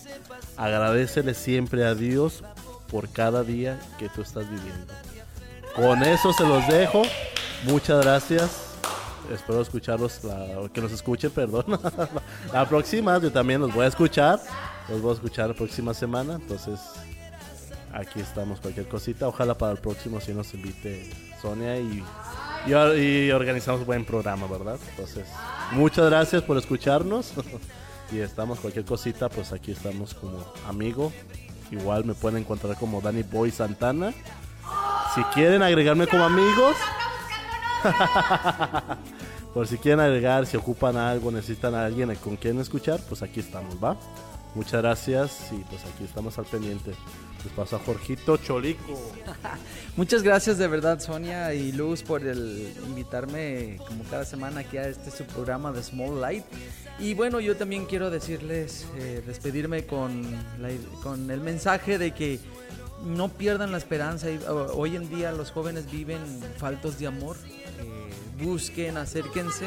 Agradecele siempre a Dios por cada día que tú estás viviendo. Con eso se los dejo. Muchas gracias. Espero escucharlos, la- que nos escuchen, perdón. la próxima yo también los voy a escuchar. Los voy a escuchar la próxima semana. Entonces, aquí estamos. Cualquier cosita. Ojalá para el próximo si nos invite Sonia y, y, y organizamos buen programa, ¿verdad? Entonces, muchas gracias por escucharnos. y estamos, cualquier cosita, pues aquí estamos como amigo. Igual me pueden encontrar como Danny Boy Santana. Si quieren agregarme como amigos. Por si quieren agregar, si ocupan algo, necesitan a alguien con quien escuchar, pues aquí estamos, ¿va? Muchas gracias y pues aquí estamos al pendiente. Les paso a Jorgito Cholico. Muchas gracias de verdad Sonia y Luz por el invitarme como cada semana aquí a este su programa de Small Light. Y bueno, yo también quiero decirles, eh, despedirme con, con el mensaje de que no pierdan la esperanza. Hoy en día los jóvenes viven faltos de amor. eh, busquen, acérquense.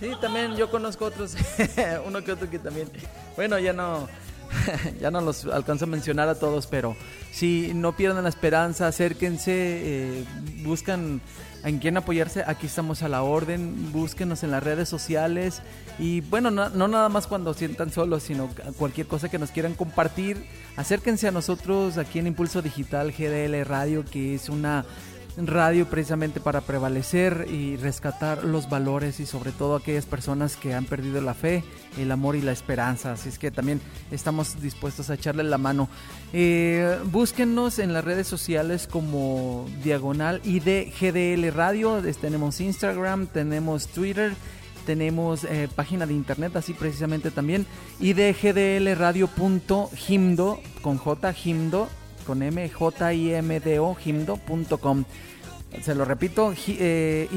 Sí, también yo conozco otros, uno que otro que también, bueno, ya no, ya no los alcanzo a mencionar a todos, pero si no pierdan la esperanza, acérquense, eh, buscan en quién apoyarse, aquí estamos a la orden, búsquenos en las redes sociales y bueno, no, no, nada más cuando sientan solos, sino cualquier cosa que nos quieran compartir, acérquense a nosotros aquí en Impulso Digital GDL Radio, que es una radio precisamente para prevalecer y rescatar los valores y sobre todo aquellas personas que han perdido la fe, el amor y la esperanza. Así es que también estamos dispuestos a echarle la mano. Eh, búsquennos en las redes sociales como Diagonal IDGDL Radio. Tenemos Instagram, tenemos Twitter tenemos eh, página de internet así precisamente también idgdlradio.himdo con j himdo con m se lo repito, eh.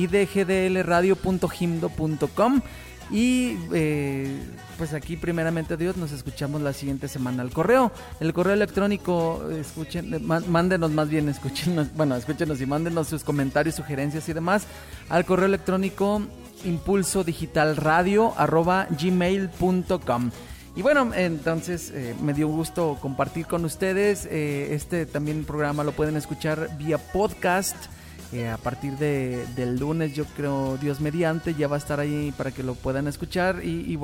Y eh, pues aquí primeramente Dios nos escuchamos la siguiente semana. El correo, el correo electrónico, escuchen, mándenos más bien, escúchenos, bueno, escúchenos y mándenos sus comentarios, sugerencias y demás al correo electrónico impulso Y bueno, entonces eh, me dio gusto compartir con ustedes. este también programa lo pueden escuchar vía podcast a partir de, del lunes, yo creo, Dios mediante, ya va a estar ahí para que lo puedan escuchar. Y,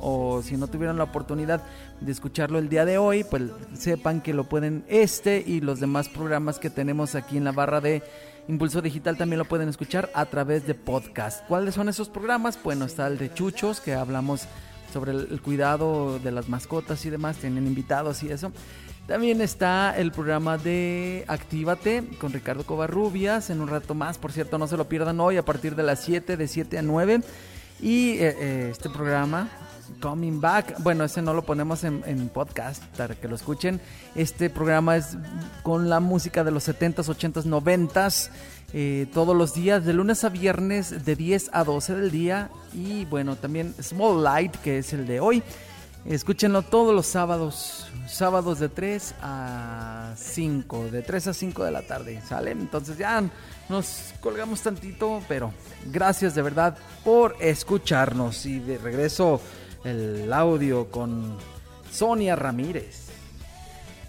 o si no tuvieron la oportunidad de escucharlo el día de hoy, pues sepan que lo pueden, este y los demás programas que tenemos aquí en la barra de Impulso Digital también lo pueden escuchar a través de podcast. ¿Cuáles son esos programas? Bueno, está el de Chuchos, que hablamos sobre el cuidado de las mascotas y demás, tienen invitados y eso. También está el programa de Actívate con Ricardo Covarrubias en un rato más. Por cierto, no se lo pierdan hoy a partir de las 7, de 7 a 9. Y eh, eh, este programa, Coming Back, bueno, ese no lo ponemos en, podcast para que lo escuchen. Este programa es con la música de los 70s, 80s, 90s. Todos los días, de lunes a viernes, de 10 a 12 del día. Y bueno, también Small Light, que es el de hoy. Escúchenlo todos los sábados, sábados de 3 a 5, de 3 a 5 de la tarde, ¿salen? Entonces ya nos colgamos tantito, pero gracias de verdad por escucharnos y de regreso el audio con Sonia Ramírez.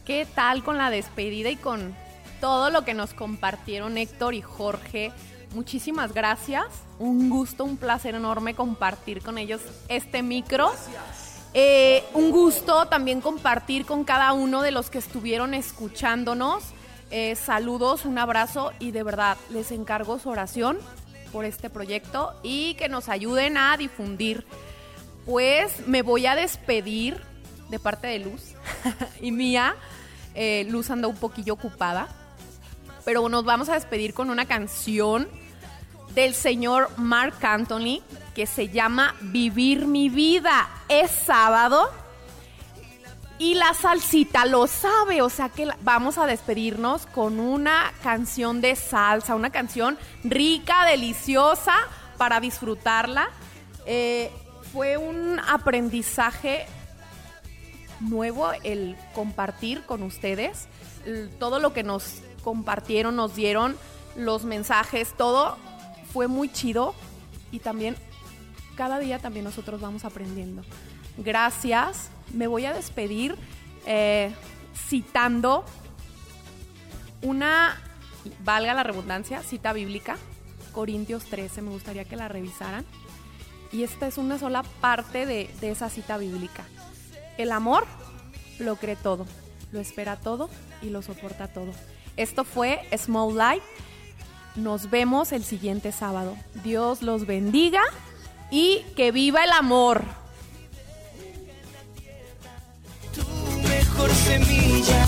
¿Qué tal con la despedida y con todo lo que nos compartieron Héctor y Jorge? Muchísimas gracias. Un gusto, un placer enorme compartir con ellos este micro. Eh, un gusto también compartir con cada uno de los que estuvieron escuchándonos. Eh, saludos, un abrazo y de verdad les encargo su oración por este proyecto y que nos ayuden a difundir. Pues me voy a despedir de parte de Luz y mía. Eh, Luz anda un poquillo ocupada, pero nos vamos a despedir con una canción del señor Mark Anthony que se llama Vivir mi vida. Es sábado y la salsita lo sabe, o sea que vamos a despedirnos con una canción de salsa, una canción rica, deliciosa para disfrutarla. Eh, fue un aprendizaje nuevo el compartir con ustedes todo lo que nos compartieron, nos dieron, los mensajes, todo fue muy chido y también cada día también nosotros vamos aprendiendo. Gracias. Me voy a despedir eh, citando una, valga la redundancia, cita bíblica, Corintios 13, me gustaría que la revisaran. Y esta es una sola parte de, de esa cita bíblica. El amor lo cree todo, lo espera todo y lo soporta todo. Esto fue Small Light. Nos vemos el siguiente sábado. Dios los bendiga y que viva el amor. Tu mejor semilla